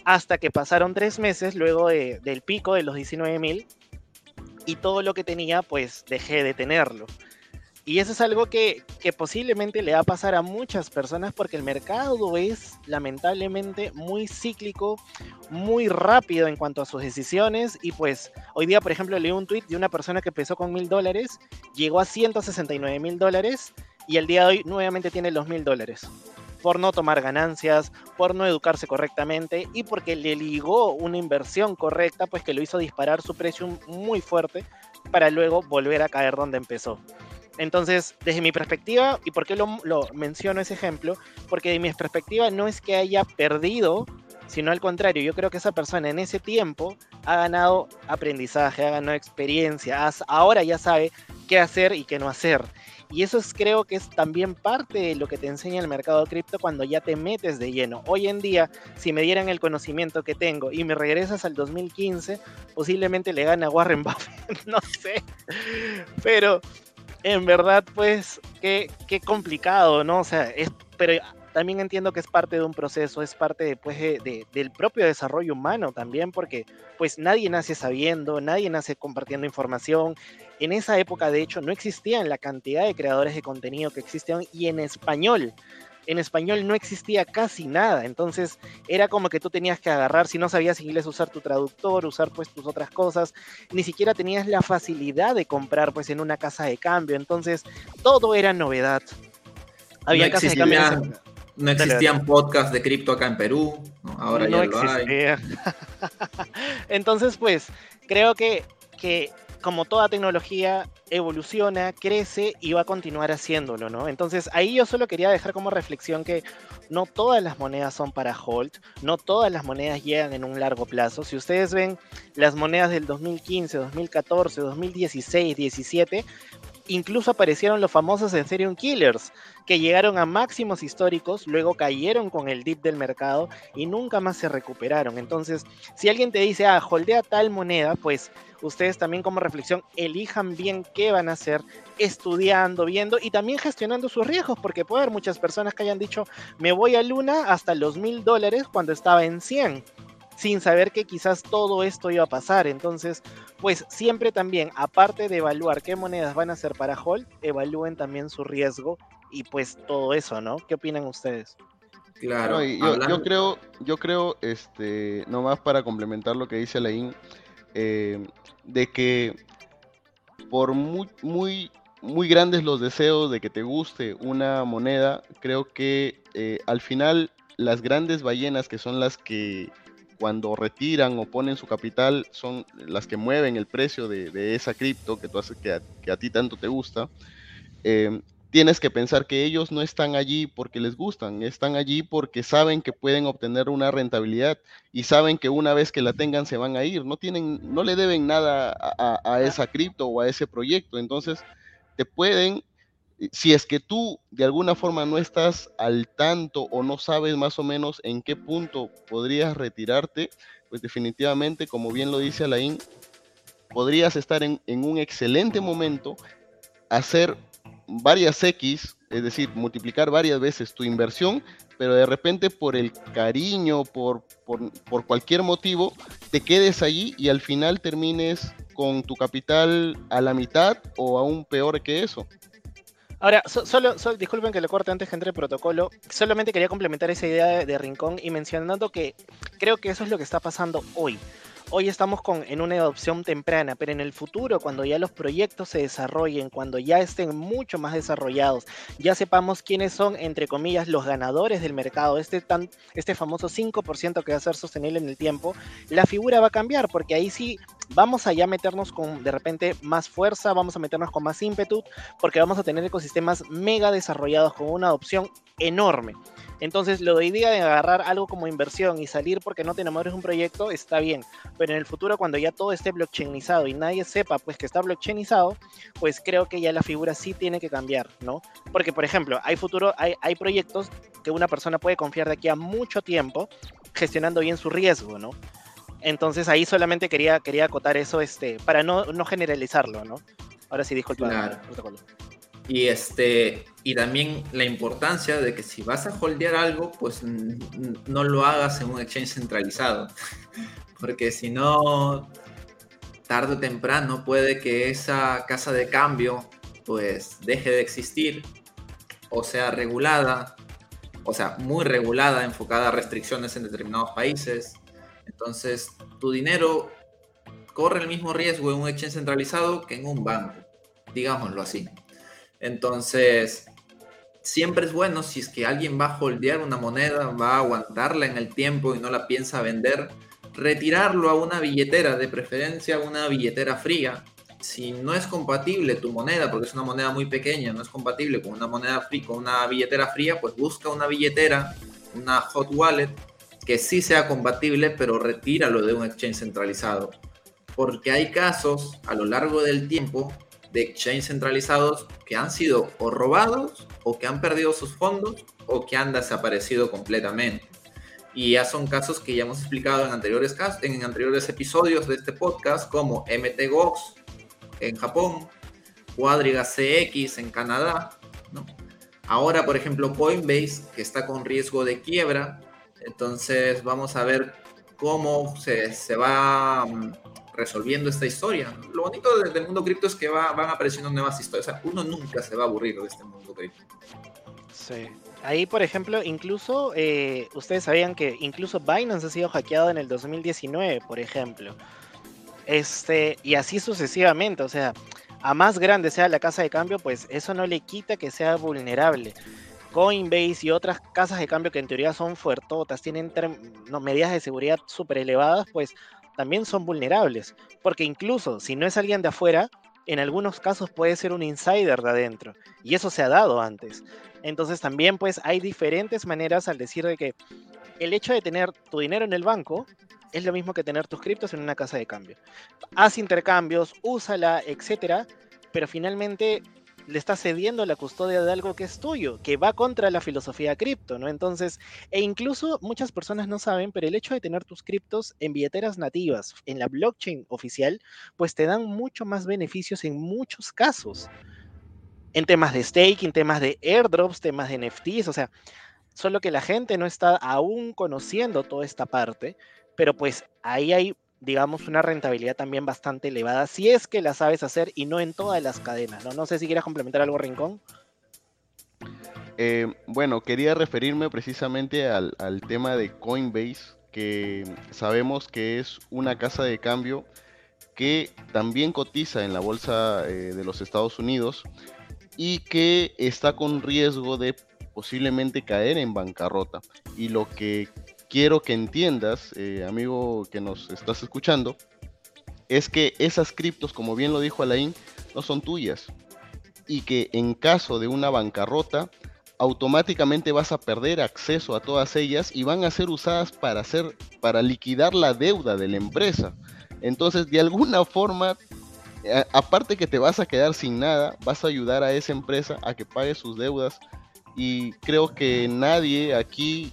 Hasta que pasaron tres meses luego del pico de los 19 mil y todo lo que tenía pues dejé de tenerlo. Y eso es algo que, posiblemente le va a pasar a muchas personas porque el mercado es lamentablemente muy cíclico, muy rápido en cuanto a sus decisiones. Y pues hoy día, por ejemplo, leí un tweet de una persona que empezó con mil dólares, llegó a 169 mil dólares y el día de hoy nuevamente tiene los mil dólares por no tomar ganancias, por no educarse correctamente y porque le ligó una inversión correcta, pues que lo hizo disparar su precio muy fuerte para luego volver a caer donde empezó. Entonces, desde mi perspectiva, ¿y por qué lo, menciono ese ejemplo? Porque de mi perspectiva no es que haya perdido, sino al contrario, yo creo que esa persona en ese tiempo ha ganado aprendizaje, ha ganado experiencia, ahora ya sabe qué hacer y qué no hacer. Y eso es, creo que es también parte de lo que te enseña el mercado cripto cuando ya te metes de lleno. Hoy en día, si me dieran el conocimiento que tengo y me regresas al 2015, posiblemente le gane a Warren Buffett, no sé. Pero en verdad, pues, qué, qué complicado, ¿no? O sea, es, pero también entiendo que es parte de un proceso, es parte pues, del propio desarrollo humano también, porque pues nadie nace sabiendo, nadie nace compartiendo información. En esa época, de hecho, no existían la cantidad de creadores de contenido que existen y en español en español no existía casi nada, entonces era como que tú tenías que agarrar, si no sabías inglés, usar tu traductor, usar pues tus otras cosas, ni siquiera tenías la facilidad de comprar pues en una casa de cambio, entonces todo era novedad. Había no casas de cambio. No existían podcasts de cripto acá en Perú, ahora ya lo hay. entonces pues creo que, que como toda tecnología, evoluciona, crece y va a continuar haciéndolo, ¿no? Entonces ahí yo solo quería dejar como reflexión que no todas las monedas son para hold, no todas las monedas llegan en un largo plazo. Si ustedes ven las monedas del 2015, 2014, 2016, 17, incluso aparecieron los famosos Ethereum Killers, que llegaron a máximos históricos, luego cayeron con el dip del mercado y nunca más se recuperaron. Entonces, si alguien te dice, ah, holdea tal moneda, pues ustedes también como reflexión elijan bien qué van a hacer, estudiando, viendo y también gestionando sus riesgos, porque puede haber muchas personas que hayan dicho, me voy a Luna hasta los mil dólares cuando estaba en 100 sin saber que quizás todo esto iba a pasar. Entonces, pues siempre también, aparte de evaluar qué monedas van a ser para hold, evalúen también su riesgo y pues todo eso, ¿no? ¿Qué opinan ustedes? Claro, yo, creo, yo creo, este, nomás para complementar lo que dice Alain, eh, de que por muy, muy, muy grandes los deseos de que te guste una moneda, creo que eh, al final las grandes ballenas que son las que cuando retiran o ponen su capital son las que mueven el precio de, esa cripto que, tú haces, que, a, ti tanto te gusta, em, tienes que pensar que ellos no están allí porque les gustan, están allí porque saben que pueden obtener una rentabilidad y saben que una vez que la tengan se van a ir, no tienen, no le deben nada a, a esa cripto o a ese proyecto, entonces te pueden si es que tú de alguna forma no estás al tanto o no sabes más o menos en qué punto podrías retirarte, pues definitivamente, como bien lo dice Alain, podrías estar en, un excelente momento, hacer varias X, es decir, multiplicar varias veces tu inversión, pero de repente por el cariño, por, por, por cualquier motivo, te quedes allí y al final termines con tu capital a la mitad o aún peor que eso. Ahora, solo, disculpen que lo corte antes que entre el protocolo. Solamente quería complementar esa idea de Rincón y mencionando que creo que eso es lo que está pasando hoy hoy estamos con, en una adopción temprana, pero en el futuro, cuando ya los proyectos se desarrollen, cuando ya estén mucho más desarrollados, ya sepamos quiénes son, entre comillas, los ganadores del mercado, este, tan, este famoso 5% que va a ser sostenible en el tiempo, la figura va a cambiar, porque ahí sí vamos a ya meternos con de repente más fuerza, vamos a meternos con más ímpetu, porque vamos a tener ecosistemas mega desarrollados con una adopción enorme. Entonces, lo de idea de agarrar algo como inversión y salir porque no te enamores de un proyecto está bien, pero en el futuro cuando ya todo esté blockchainizado y nadie sepa pues que está blockchainizado, pues creo que ya la figura sí tiene que cambiar, ¿no? Porque, por ejemplo, hay futuro, hay, hay proyectos que una persona puede confiar de aquí a mucho tiempo gestionando bien su riesgo, ¿no? Entonces ahí solamente quería, quería acotar eso este, para no, no generalizarlo, ¿no? Ahora sí, disculpa el protocolo. Y, este, y también la importancia de que si vas a holdear algo, pues no lo hagas en un exchange centralizado. Porque si no, tarde o temprano puede que esa casa de cambio pues deje de existir o sea regulada, o sea, muy regulada, enfocada a restricciones en determinados países. Entonces, tu dinero corre el mismo riesgo en un exchange centralizado que en un banco, digámoslo así. Entonces, siempre es bueno si es que alguien va a holdear una moneda, va a aguantarla en el tiempo y no la piensa vender, retirarlo a una billetera, de preferencia una billetera fría. Si no es compatible tu moneda, porque es una moneda muy pequeña, no es compatible con una moneda fría, con una billetera fría, pues busca una billetera, una hot wallet que sí sea compatible, pero retíralo de un exchange centralizado. Porque hay casos a lo largo del tiempo de exchange centralizados que han sido o robados o que han perdido sus fondos o que han desaparecido completamente. Y ya son casos que ya hemos explicado en anteriores, en anteriores episodios de este podcast, como MTGOX en Japón, Quadriga CX en Canadá, Ahora, por ejemplo, Coinbase, que está con riesgo de quiebra, entonces vamos a ver cómo se, se va mm, resolviendo esta historia. Lo bonito del, mundo cripto es que va, van apareciendo nuevas historias. uno nunca se va a aburrir de este mundo cripto. Sí. Ahí, por ejemplo, incluso eh, ustedes sabían que incluso Binance ha sido hackeado en el 2019, por ejemplo. Este, y así sucesivamente, o sea, a más grande sea la casa de cambio, pues eso no le quita que sea vulnerable. Coinbase y otras casas de cambio que en teoría son fuertotas, tienen medidas de seguridad súper elevadas, pues también son vulnerables. Porque incluso si no es alguien de afuera, en algunos casos puede ser un insider de adentro. Y eso se ha dado antes. Entonces también pues hay diferentes maneras al decir de que el hecho de tener tu dinero en el banco es lo mismo que tener tus criptos en una casa de cambio. Haz intercambios, úsala, etcétera, pero finalmente le estás cediendo la custodia de algo que es tuyo, que va contra la filosofía cripto, ¿no? Entonces, e incluso muchas personas no saben, pero el hecho de tener tus criptos en billeteras nativas, en la blockchain oficial, pues te dan mucho más beneficios en muchos casos. En temas de staking, temas de airdrops, temas de NFTs, o sea, solo que la gente no está aún conociendo toda esta parte, pero pues ahí hay digamos, una rentabilidad también bastante elevada, si es que la sabes hacer y no en todas las cadenas, ¿no? No sé si quieres complementar algo, Rincón. Eh, bueno, quería referirme precisamente al, tema de Coinbase, que sabemos que es una casa de cambio que también cotiza en la bolsa eh, de los Estados Unidos y que está con riesgo de posiblemente caer en bancarrota. Y lo que quiero que entiendas, eh, amigo que nos estás escuchando, es que esas criptos, como bien lo dijo Alain, no son tuyas. Y que en caso de una bancarrota, automáticamente vas a perder acceso a todas ellas y van a ser usadas para hacer, para liquidar la deuda de la empresa. Entonces, de alguna forma, aparte que te vas a quedar sin nada, vas a ayudar a esa empresa a que pague sus deudas. Y creo que nadie aquí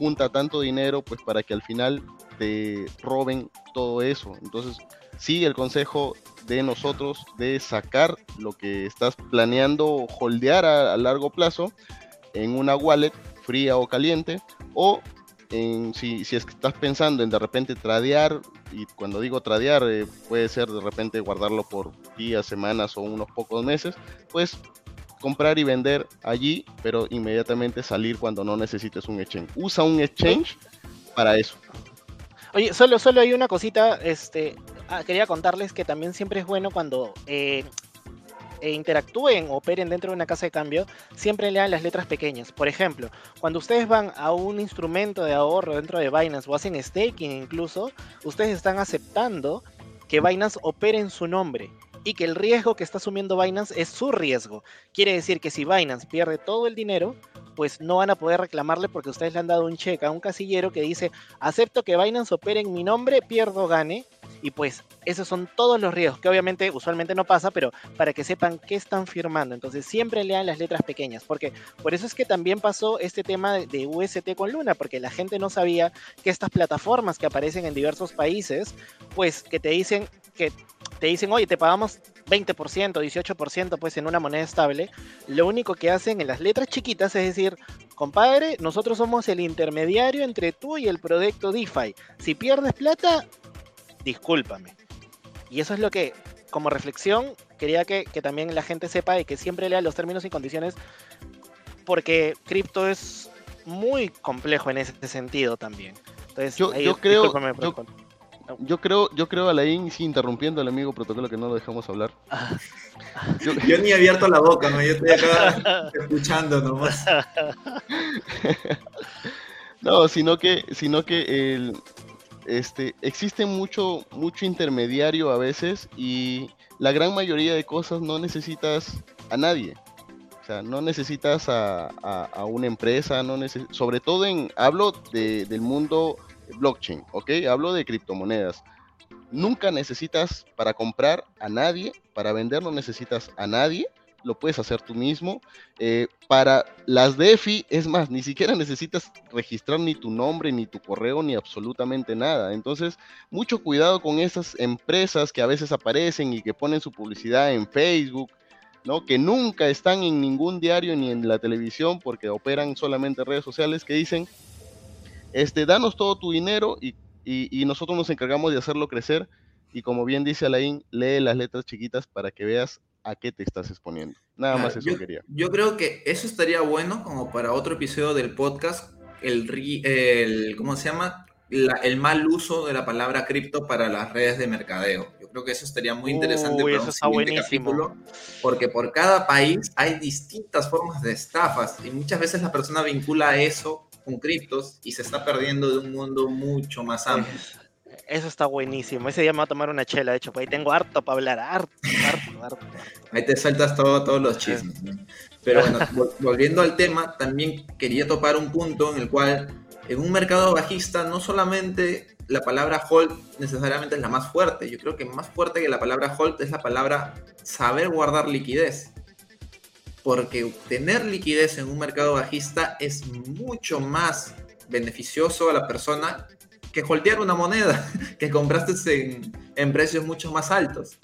junta tanto dinero pues para que al final te roben todo eso. Entonces, sí, el consejo de nosotros de sacar lo que estás planeando holdear a, largo plazo en una wallet fría o caliente o en, si, es que estás pensando en de repente tradear, y cuando digo tradear eh, puede ser de repente guardarlo por días, semanas o unos pocos meses, pues comprar y vender allí, pero inmediatamente salir cuando no necesites un exchange. Usa un exchange para eso. Oye, solo, solo hay una cosita, este, ah, quería contarles que también siempre es bueno cuando eh, interactúen o operen dentro de una casa de cambio, siempre lean las letras pequeñas. Por ejemplo, cuando ustedes van a un instrumento de ahorro dentro de Binance o hacen staking incluso, ustedes están aceptando que Binance opere en su nombre y que el riesgo que está asumiendo Binance es su riesgo. Quiere decir que si Binance pierde todo el dinero, pues no van a poder reclamarle porque ustedes le han dado un cheque a un casillero que dice, acepto que Binance opere en mi nombre, pierdo, gane. Y pues esos son todos los riesgos, que obviamente usualmente no pasa, pero para que sepan qué están firmando. Entonces siempre lean las letras pequeñas, porque por eso es que también pasó este tema de UST con Luna, porque la gente no sabía que estas plataformas que aparecen en diversos países, pues que te dicen que te dicen, oye, te pagamos 20%, 18% pues en una moneda estable, lo único que hacen en las letras chiquitas es decir, compadre, nosotros somos el intermediario entre tú y el proyecto DeFi. Si pierdes plata, discúlpame. Y eso es lo que, como reflexión, quería que, también la gente sepa y que siempre lea los términos y condiciones, porque cripto es muy complejo en ese sentido también. Entonces, yo, yo creo, yo creo, yo creo, Alain, sí, interrumpiendo al amigo protocolo que no lo dejamos hablar. Yo, ni he abierto la boca, ¿no? yo estoy acá escuchando nomás. no, sino que, sino que el, este, existe mucho, mucho intermediario a veces y la gran mayoría de cosas no necesitas a nadie. O sea, no necesitas a, a, una empresa, no sobre todo en, hablo de, del mundo blockchain, ¿ok? Hablo de criptomonedas. Nunca necesitas para comprar a nadie, para vender no necesitas a nadie, lo puedes hacer tú mismo. Eh, para las DeFi, es más, ni siquiera necesitas registrar ni tu nombre, ni tu correo, ni absolutamente nada. Entonces, mucho cuidado con esas empresas que a veces aparecen y que ponen su publicidad en Facebook. ¿no? Que nunca están en ningún diario ni en la televisión porque operan solamente redes sociales que dicen, este, danos todo tu dinero y, nosotros nos encargamos de hacerlo crecer. Y como bien dice Alain, lee las letras chiquitas para que veas a qué te estás exponiendo. Nada más eso quería. Yo creo que eso estaría bueno como para otro episodio del podcast, el, el ¿cómo se llama? el mal uso de la palabra cripto para las redes de mercadeo. Yo creo que eso estaría muy interesante Uy, eso está buenísimo. porque por cada país hay distintas formas de estafas y muchas veces la persona vincula eso con criptos y se está perdiendo de un mundo mucho más amplio. Eso está buenísimo. Ese día me voy a tomar una chela, de hecho, pues ahí tengo harto para hablar, harto, harto, harto. Ahí te saltas todo, todos los chismes. Pero bueno, volviendo al tema, también quería topar un punto en el cual en un mercado bajista no solamente la palabra hold necesariamente es la más fuerte, yo creo que más fuerte que la palabra hold es la palabra saber guardar liquidez. Porque tener liquidez en un mercado bajista es mucho más beneficioso a la persona que holdear una moneda que compraste en, en precios mucho más altos.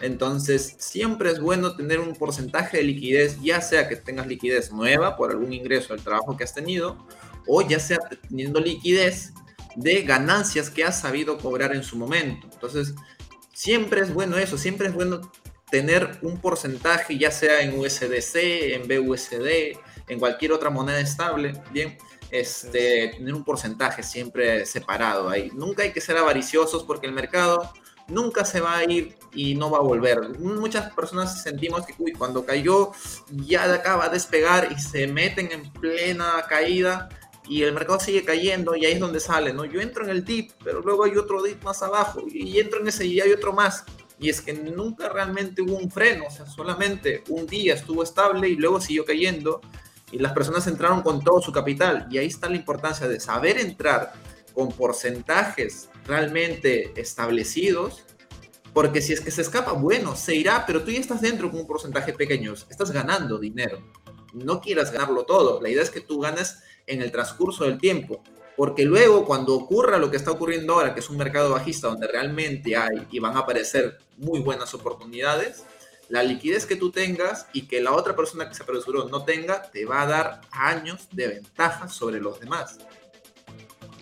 Entonces, siempre es bueno tener un porcentaje de liquidez, ya sea que tengas liquidez nueva por algún ingreso del trabajo que has tenido, o ya sea teniendo liquidez de ganancias que has sabido cobrar en su momento. Entonces, siempre es bueno eso, siempre es bueno tener un porcentaje, ya sea en USDC, en BUSD, en cualquier otra moneda estable, bien, este, tener un porcentaje siempre separado ahí. Nunca hay que ser avariciosos porque el mercado nunca se va a ir y no va a volver. Muchas personas sentimos que uy, cuando cayó ya acaba de despegar y se meten en plena caída y el mercado sigue cayendo y ahí es donde sale, ¿no? Yo entro en el dip, pero luego hay otro dip más abajo y entro en ese y hay otro más. Y es que nunca realmente hubo un freno, o sea, solamente un día estuvo estable y luego siguió cayendo y las personas entraron con todo su capital. Y ahí está la importancia de saber entrar con porcentajes realmente establecidos, porque si es que se escapa, bueno, se irá, pero tú ya estás dentro con un porcentaje pequeño, estás ganando dinero. No quieras ganarlo todo, la idea es que tú ganes en el transcurso del tiempo. Porque luego cuando ocurra lo que está ocurriendo ahora, que es un mercado bajista donde realmente hay y van a aparecer muy buenas oportunidades, la liquidez que tú tengas y que la otra persona que se apresuró no tenga, te va a dar años de ventaja sobre los demás.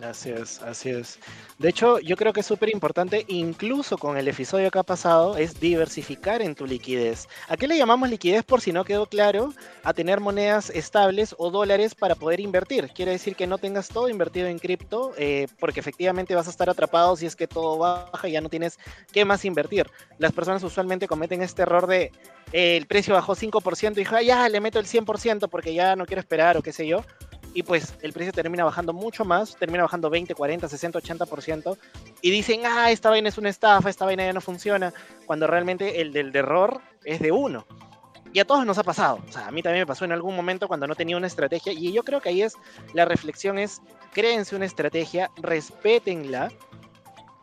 Así es, así es. De hecho, yo creo que es súper importante, incluso con el episodio que ha pasado, es diversificar en tu liquidez. ¿A qué le llamamos liquidez por si no quedó claro? A tener monedas estables o dólares para poder invertir. Quiere decir que no tengas todo invertido en cripto, eh, porque efectivamente vas a estar atrapado si es que todo baja y ya no tienes qué más invertir. Las personas usualmente cometen este error de eh, el precio bajó 5% y dijo, ya le meto el 100% porque ya no quiero esperar o qué sé yo y pues el precio termina bajando mucho más, termina bajando 20, 40, 60, 80%, y dicen, ah, esta vaina es una estafa, esta vaina ya no funciona, cuando realmente el del error es de uno. Y a todos nos ha pasado, o sea, a mí también me pasó en algún momento cuando no tenía una estrategia, y yo creo que ahí es, la reflexión es, créense una estrategia, respétenla,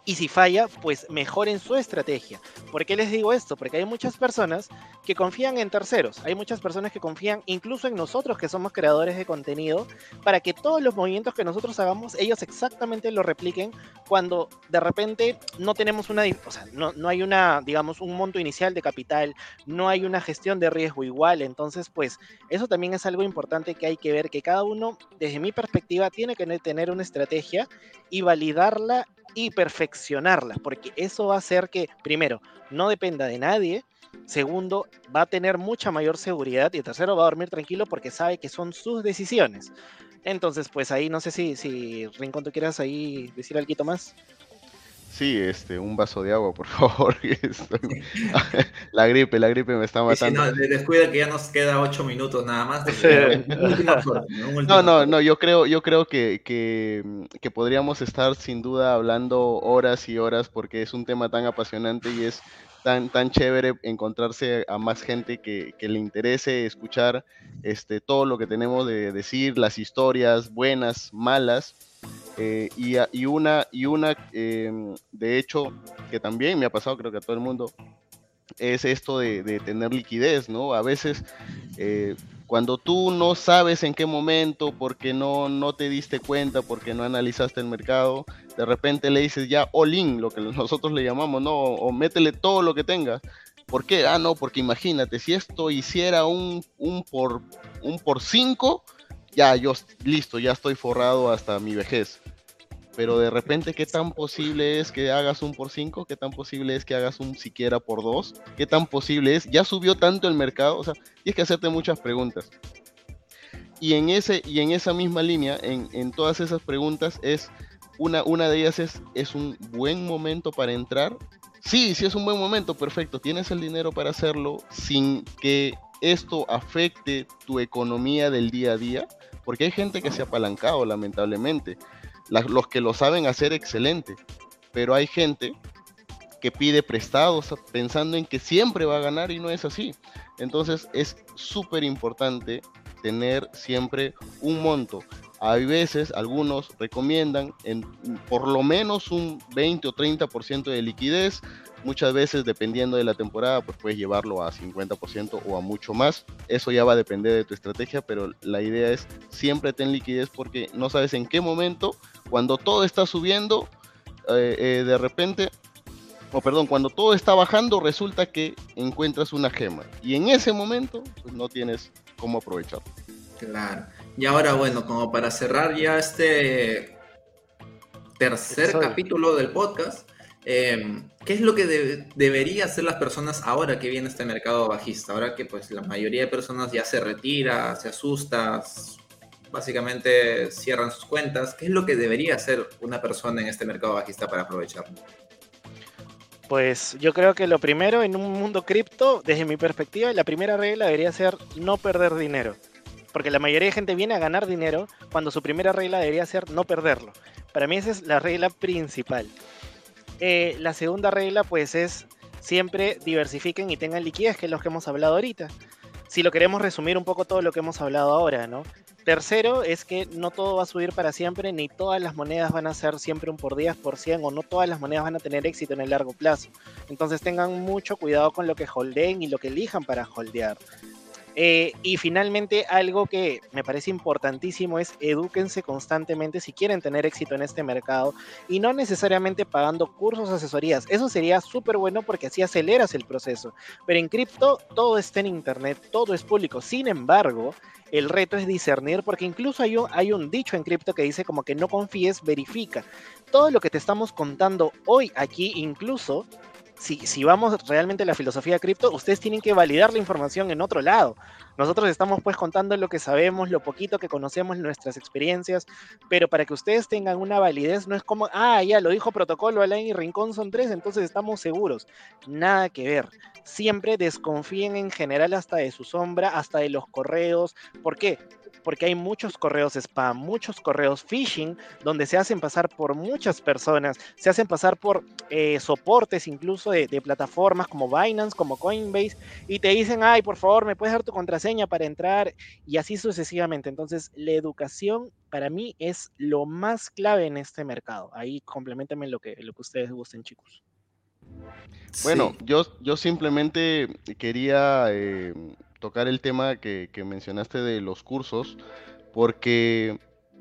y si falla, pues mejoren su estrategia. ¿Por qué les digo esto? Porque hay muchas personas que confían en terceros, hay muchas personas que confían incluso en nosotros que somos creadores de contenido para que todos los movimientos que nosotros hagamos, ellos exactamente lo repliquen cuando de repente no tenemos una, o sea, no, no hay una, digamos, un monto inicial de capital, no hay una gestión de riesgo igual, entonces pues eso también es algo importante que hay que ver, que cada uno, desde mi perspectiva, tiene que tener una estrategia y validarla y porque eso va a hacer que, primero, no dependa de nadie, segundo, va a tener mucha mayor seguridad y tercero, va a dormir tranquilo porque sabe que son sus decisiones. Entonces, pues ahí no sé si, si Rincón, tú quieras ahí decir algo más. Sí, este, un vaso de agua, por favor. la gripe, la gripe me está matando. Y si no, descuida que ya nos queda ocho minutos nada más. no, no, no, yo creo, yo creo que, que, podríamos estar sin duda hablando horas y horas porque es un tema tan apasionante y es tan, tan chévere encontrarse a más gente que, que, le interese escuchar este, todo lo que tenemos de decir, las historias buenas, malas eh, y, una, y una em, de hecho, que también me ha pasado, creo que a todo el mundo, es esto de, tener liquidez, ¿no? A veces, eh, cuando tú no sabes en qué momento, porque no, no te diste cuenta, porque no analizaste el mercado, de repente le dices ya all in, lo que nosotros le llamamos, ¿no? O, métele todo lo que tengas. ¿Por qué? Ah, no, porque imagínate, si esto hiciera un, un por un por cinco, ya yo listo, ya estoy forrado hasta mi vejez. Pero de repente, ¿qué tan posible es que hagas un por cinco? ¿Qué tan posible es que hagas un siquiera por dos? ¿Qué tan posible es? Ya subió tanto el mercado, o sea, tienes que hacerte muchas preguntas. Y en, ese, y en esa misma línea, en, en todas esas preguntas, es una, una de ellas es, ¿es un buen momento para entrar? Sí, sí es un buen momento, perfecto. Tienes el dinero para hacerlo sin que esto afecte tu economía del día a día, porque hay gente que se ha apalancado, lamentablemente. los que lo saben hacer, excelente, pero hay gente que pide prestados pensando en que siempre va a ganar y no es así. Entonces es súper importante tener siempre un monto. Hay veces, algunos recomiendan en por lo menos un 20 o 30% de liquidez. Muchas veces, dependiendo de la temporada, pues puedes llevarlo a 50% o a mucho más. Eso ya va a depender de tu estrategia, pero la idea es siempre ten liquidez porque no sabes en qué momento, cuando todo está subiendo, eh, eh, de repente, o perdón, cuando todo está bajando, resulta que encuentras una gema. Y en ese momento, pues no tienes cómo aprovecharlo. Claro. Y ahora, bueno, como para cerrar ya este tercer capítulo del podcast, em, ¿qué es lo que debería hacer las personas ahora que viene este mercado bajista? Ahora que pues la mayoría de personas ya se retira, se asusta, básicamente cierran sus cuentas. ¿Qué es lo que debería hacer una persona en este mercado bajista para aprovecharlo? Pues yo creo que lo primero en un mundo cripto, desde mi perspectiva, la primera regla debería ser no perder dinero porque la mayoría de gente viene a ganar dinero cuando su primera regla debería ser no perderlo. Para mí esa es la regla principal. Eh, la segunda regla pues es siempre diversifiquen y tengan liquidez, que es lo que hemos hablado ahorita. Si lo queremos resumir un poco todo lo que hemos hablado ahora, ¿no? Tercero es que no todo va a subir para siempre, ni todas las monedas van a ser siempre un por 10 por 100 o no todas las monedas van a tener éxito en el largo plazo. Entonces tengan mucho cuidado con lo que holdeen y lo que elijan para holdear. Eh, y finalmente, algo que me parece importantísimo es edúquense constantemente si quieren tener éxito en este mercado y no necesariamente pagando cursos, asesorías. Eso sería súper bueno porque así aceleras el proceso. Pero en cripto todo está en internet, todo es público. Sin embargo, el reto es discernir porque incluso hay un, hay un dicho en cripto que dice como que no confíes, verifica. Todo lo que te estamos contando hoy aquí incluso si, vamos realmente a la filosofía cripto, ustedes tienen que validar la información en otro lado. Nosotros estamos pues contando lo que sabemos, lo poquito que conocemos, nuestras experiencias, pero para que ustedes tengan una validez, no es como, ah, ya lo dijo Protocolo, Alain y Rincón son tres, entonces estamos seguros. Nada que ver. Siempre desconfíen en general hasta de su sombra, hasta de los correos. ¿Por qué? Porque hay muchos correos spam, muchos correos phishing, donde se hacen pasar por muchas personas, se hacen pasar por eh, soportes incluso de, plataformas como Binance, como Coinbase, y te dicen, ay, por favor, me puedes dar tu contraseña para entrar, y así sucesivamente. Entonces, la educación para mí es lo más clave en este mercado. Ahí complementame lo que, lo que ustedes gusten, chicos. Bueno, yo, yo simplemente quería eh, tocar el tema que, mencionaste de los cursos, porque,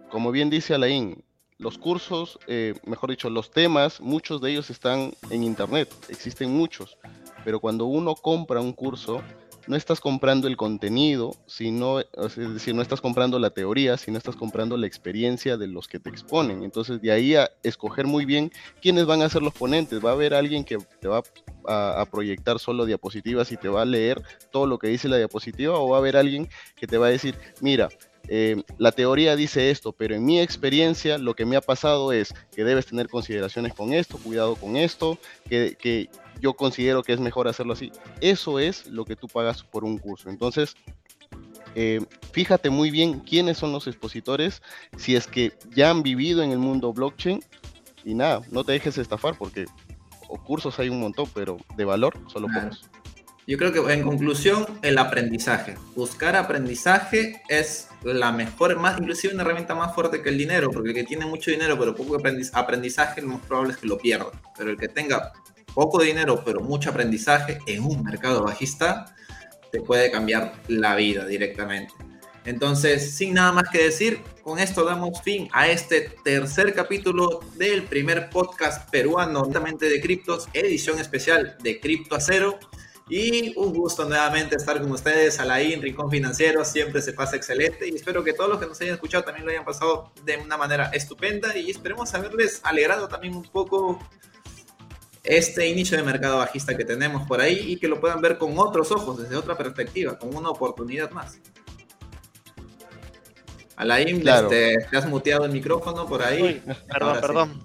como bien dice Alain, los cursos, eh, mejor dicho, los temas, muchos de ellos están en Internet, existen muchos, pero cuando uno compra un curso, no estás comprando el contenido, sino, es decir, no estás comprando la teoría, sino estás comprando la experiencia de los que te exponen. Entonces, de ahí a escoger muy bien quiénes van a ser los ponentes. Va a haber alguien que te va a, proyectar solo diapositivas y te va a leer todo lo que dice la diapositiva, o va a haber alguien que te va a decir, mira, eh, la teoría dice esto, pero en mi experiencia lo que me ha pasado es que debes tener consideraciones con esto, cuidado con esto, que, que yo considero que es mejor hacerlo así. Eso es lo que tú pagas por un curso. Entonces, eh, fíjate muy bien quiénes son los expositores, si es que ya han vivido en el mundo blockchain y nada, no te dejes estafar porque cursos hay un montón, pero de valor solo pocos. Yo creo que en conclusión, el aprendizaje. Buscar aprendizaje es la mejor, más, inclusive una herramienta más fuerte que el dinero, porque el que tiene mucho dinero pero poco aprendizaje, lo más probable es que lo pierda. Pero el que tenga poco dinero pero mucho aprendizaje en un mercado bajista, te puede cambiar la vida directamente. Entonces, sin nada más que decir, con esto damos fin a este tercer capítulo del primer podcast peruano de criptos, edición especial de Cripto a. Y un gusto nuevamente estar con ustedes, Alain, Rincón Financiero, siempre se pasa excelente y espero que todos los que nos hayan escuchado también lo hayan pasado de una manera estupenda y esperemos haberles alegrado también un poco este inicio de mercado bajista que tenemos por ahí y que lo puedan ver con otros ojos, desde otra perspectiva, con una oportunidad más. Alain, claro. este, te has muteado el micrófono por ahí. perdón, perdón.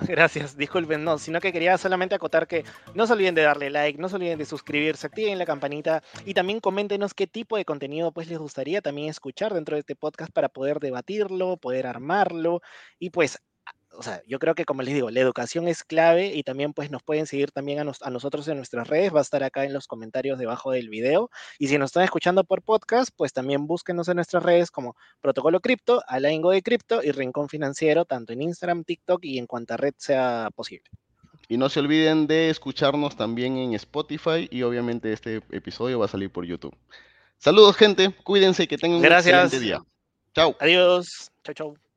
Gracias, disculpen, no, sino que quería solamente acotar que no se olviden de darle like, no se olviden de suscribirse, activen la campanita y también coméntenos qué tipo de contenido pues les gustaría también escuchar dentro de este podcast para poder debatirlo, poder armarlo y pues o sea, yo creo que como les digo, la educación es clave y también pues nos pueden seguir también a, nosotros en nuestras redes, va a estar acá en los comentarios debajo del video. Y si nos están escuchando por podcast, pues también búsquenos en nuestras redes como Protocolo Cripto, Alaingo de Cripto y Rincón Financiero, tanto en Instagram, TikTok y en cuanta red sea posible. Y no se olviden de escucharnos también en Spotify y obviamente este episodio va a salir por YouTube. Saludos gente, cuídense y que tengan un excelente día. Chao. Adiós. Chao, chao.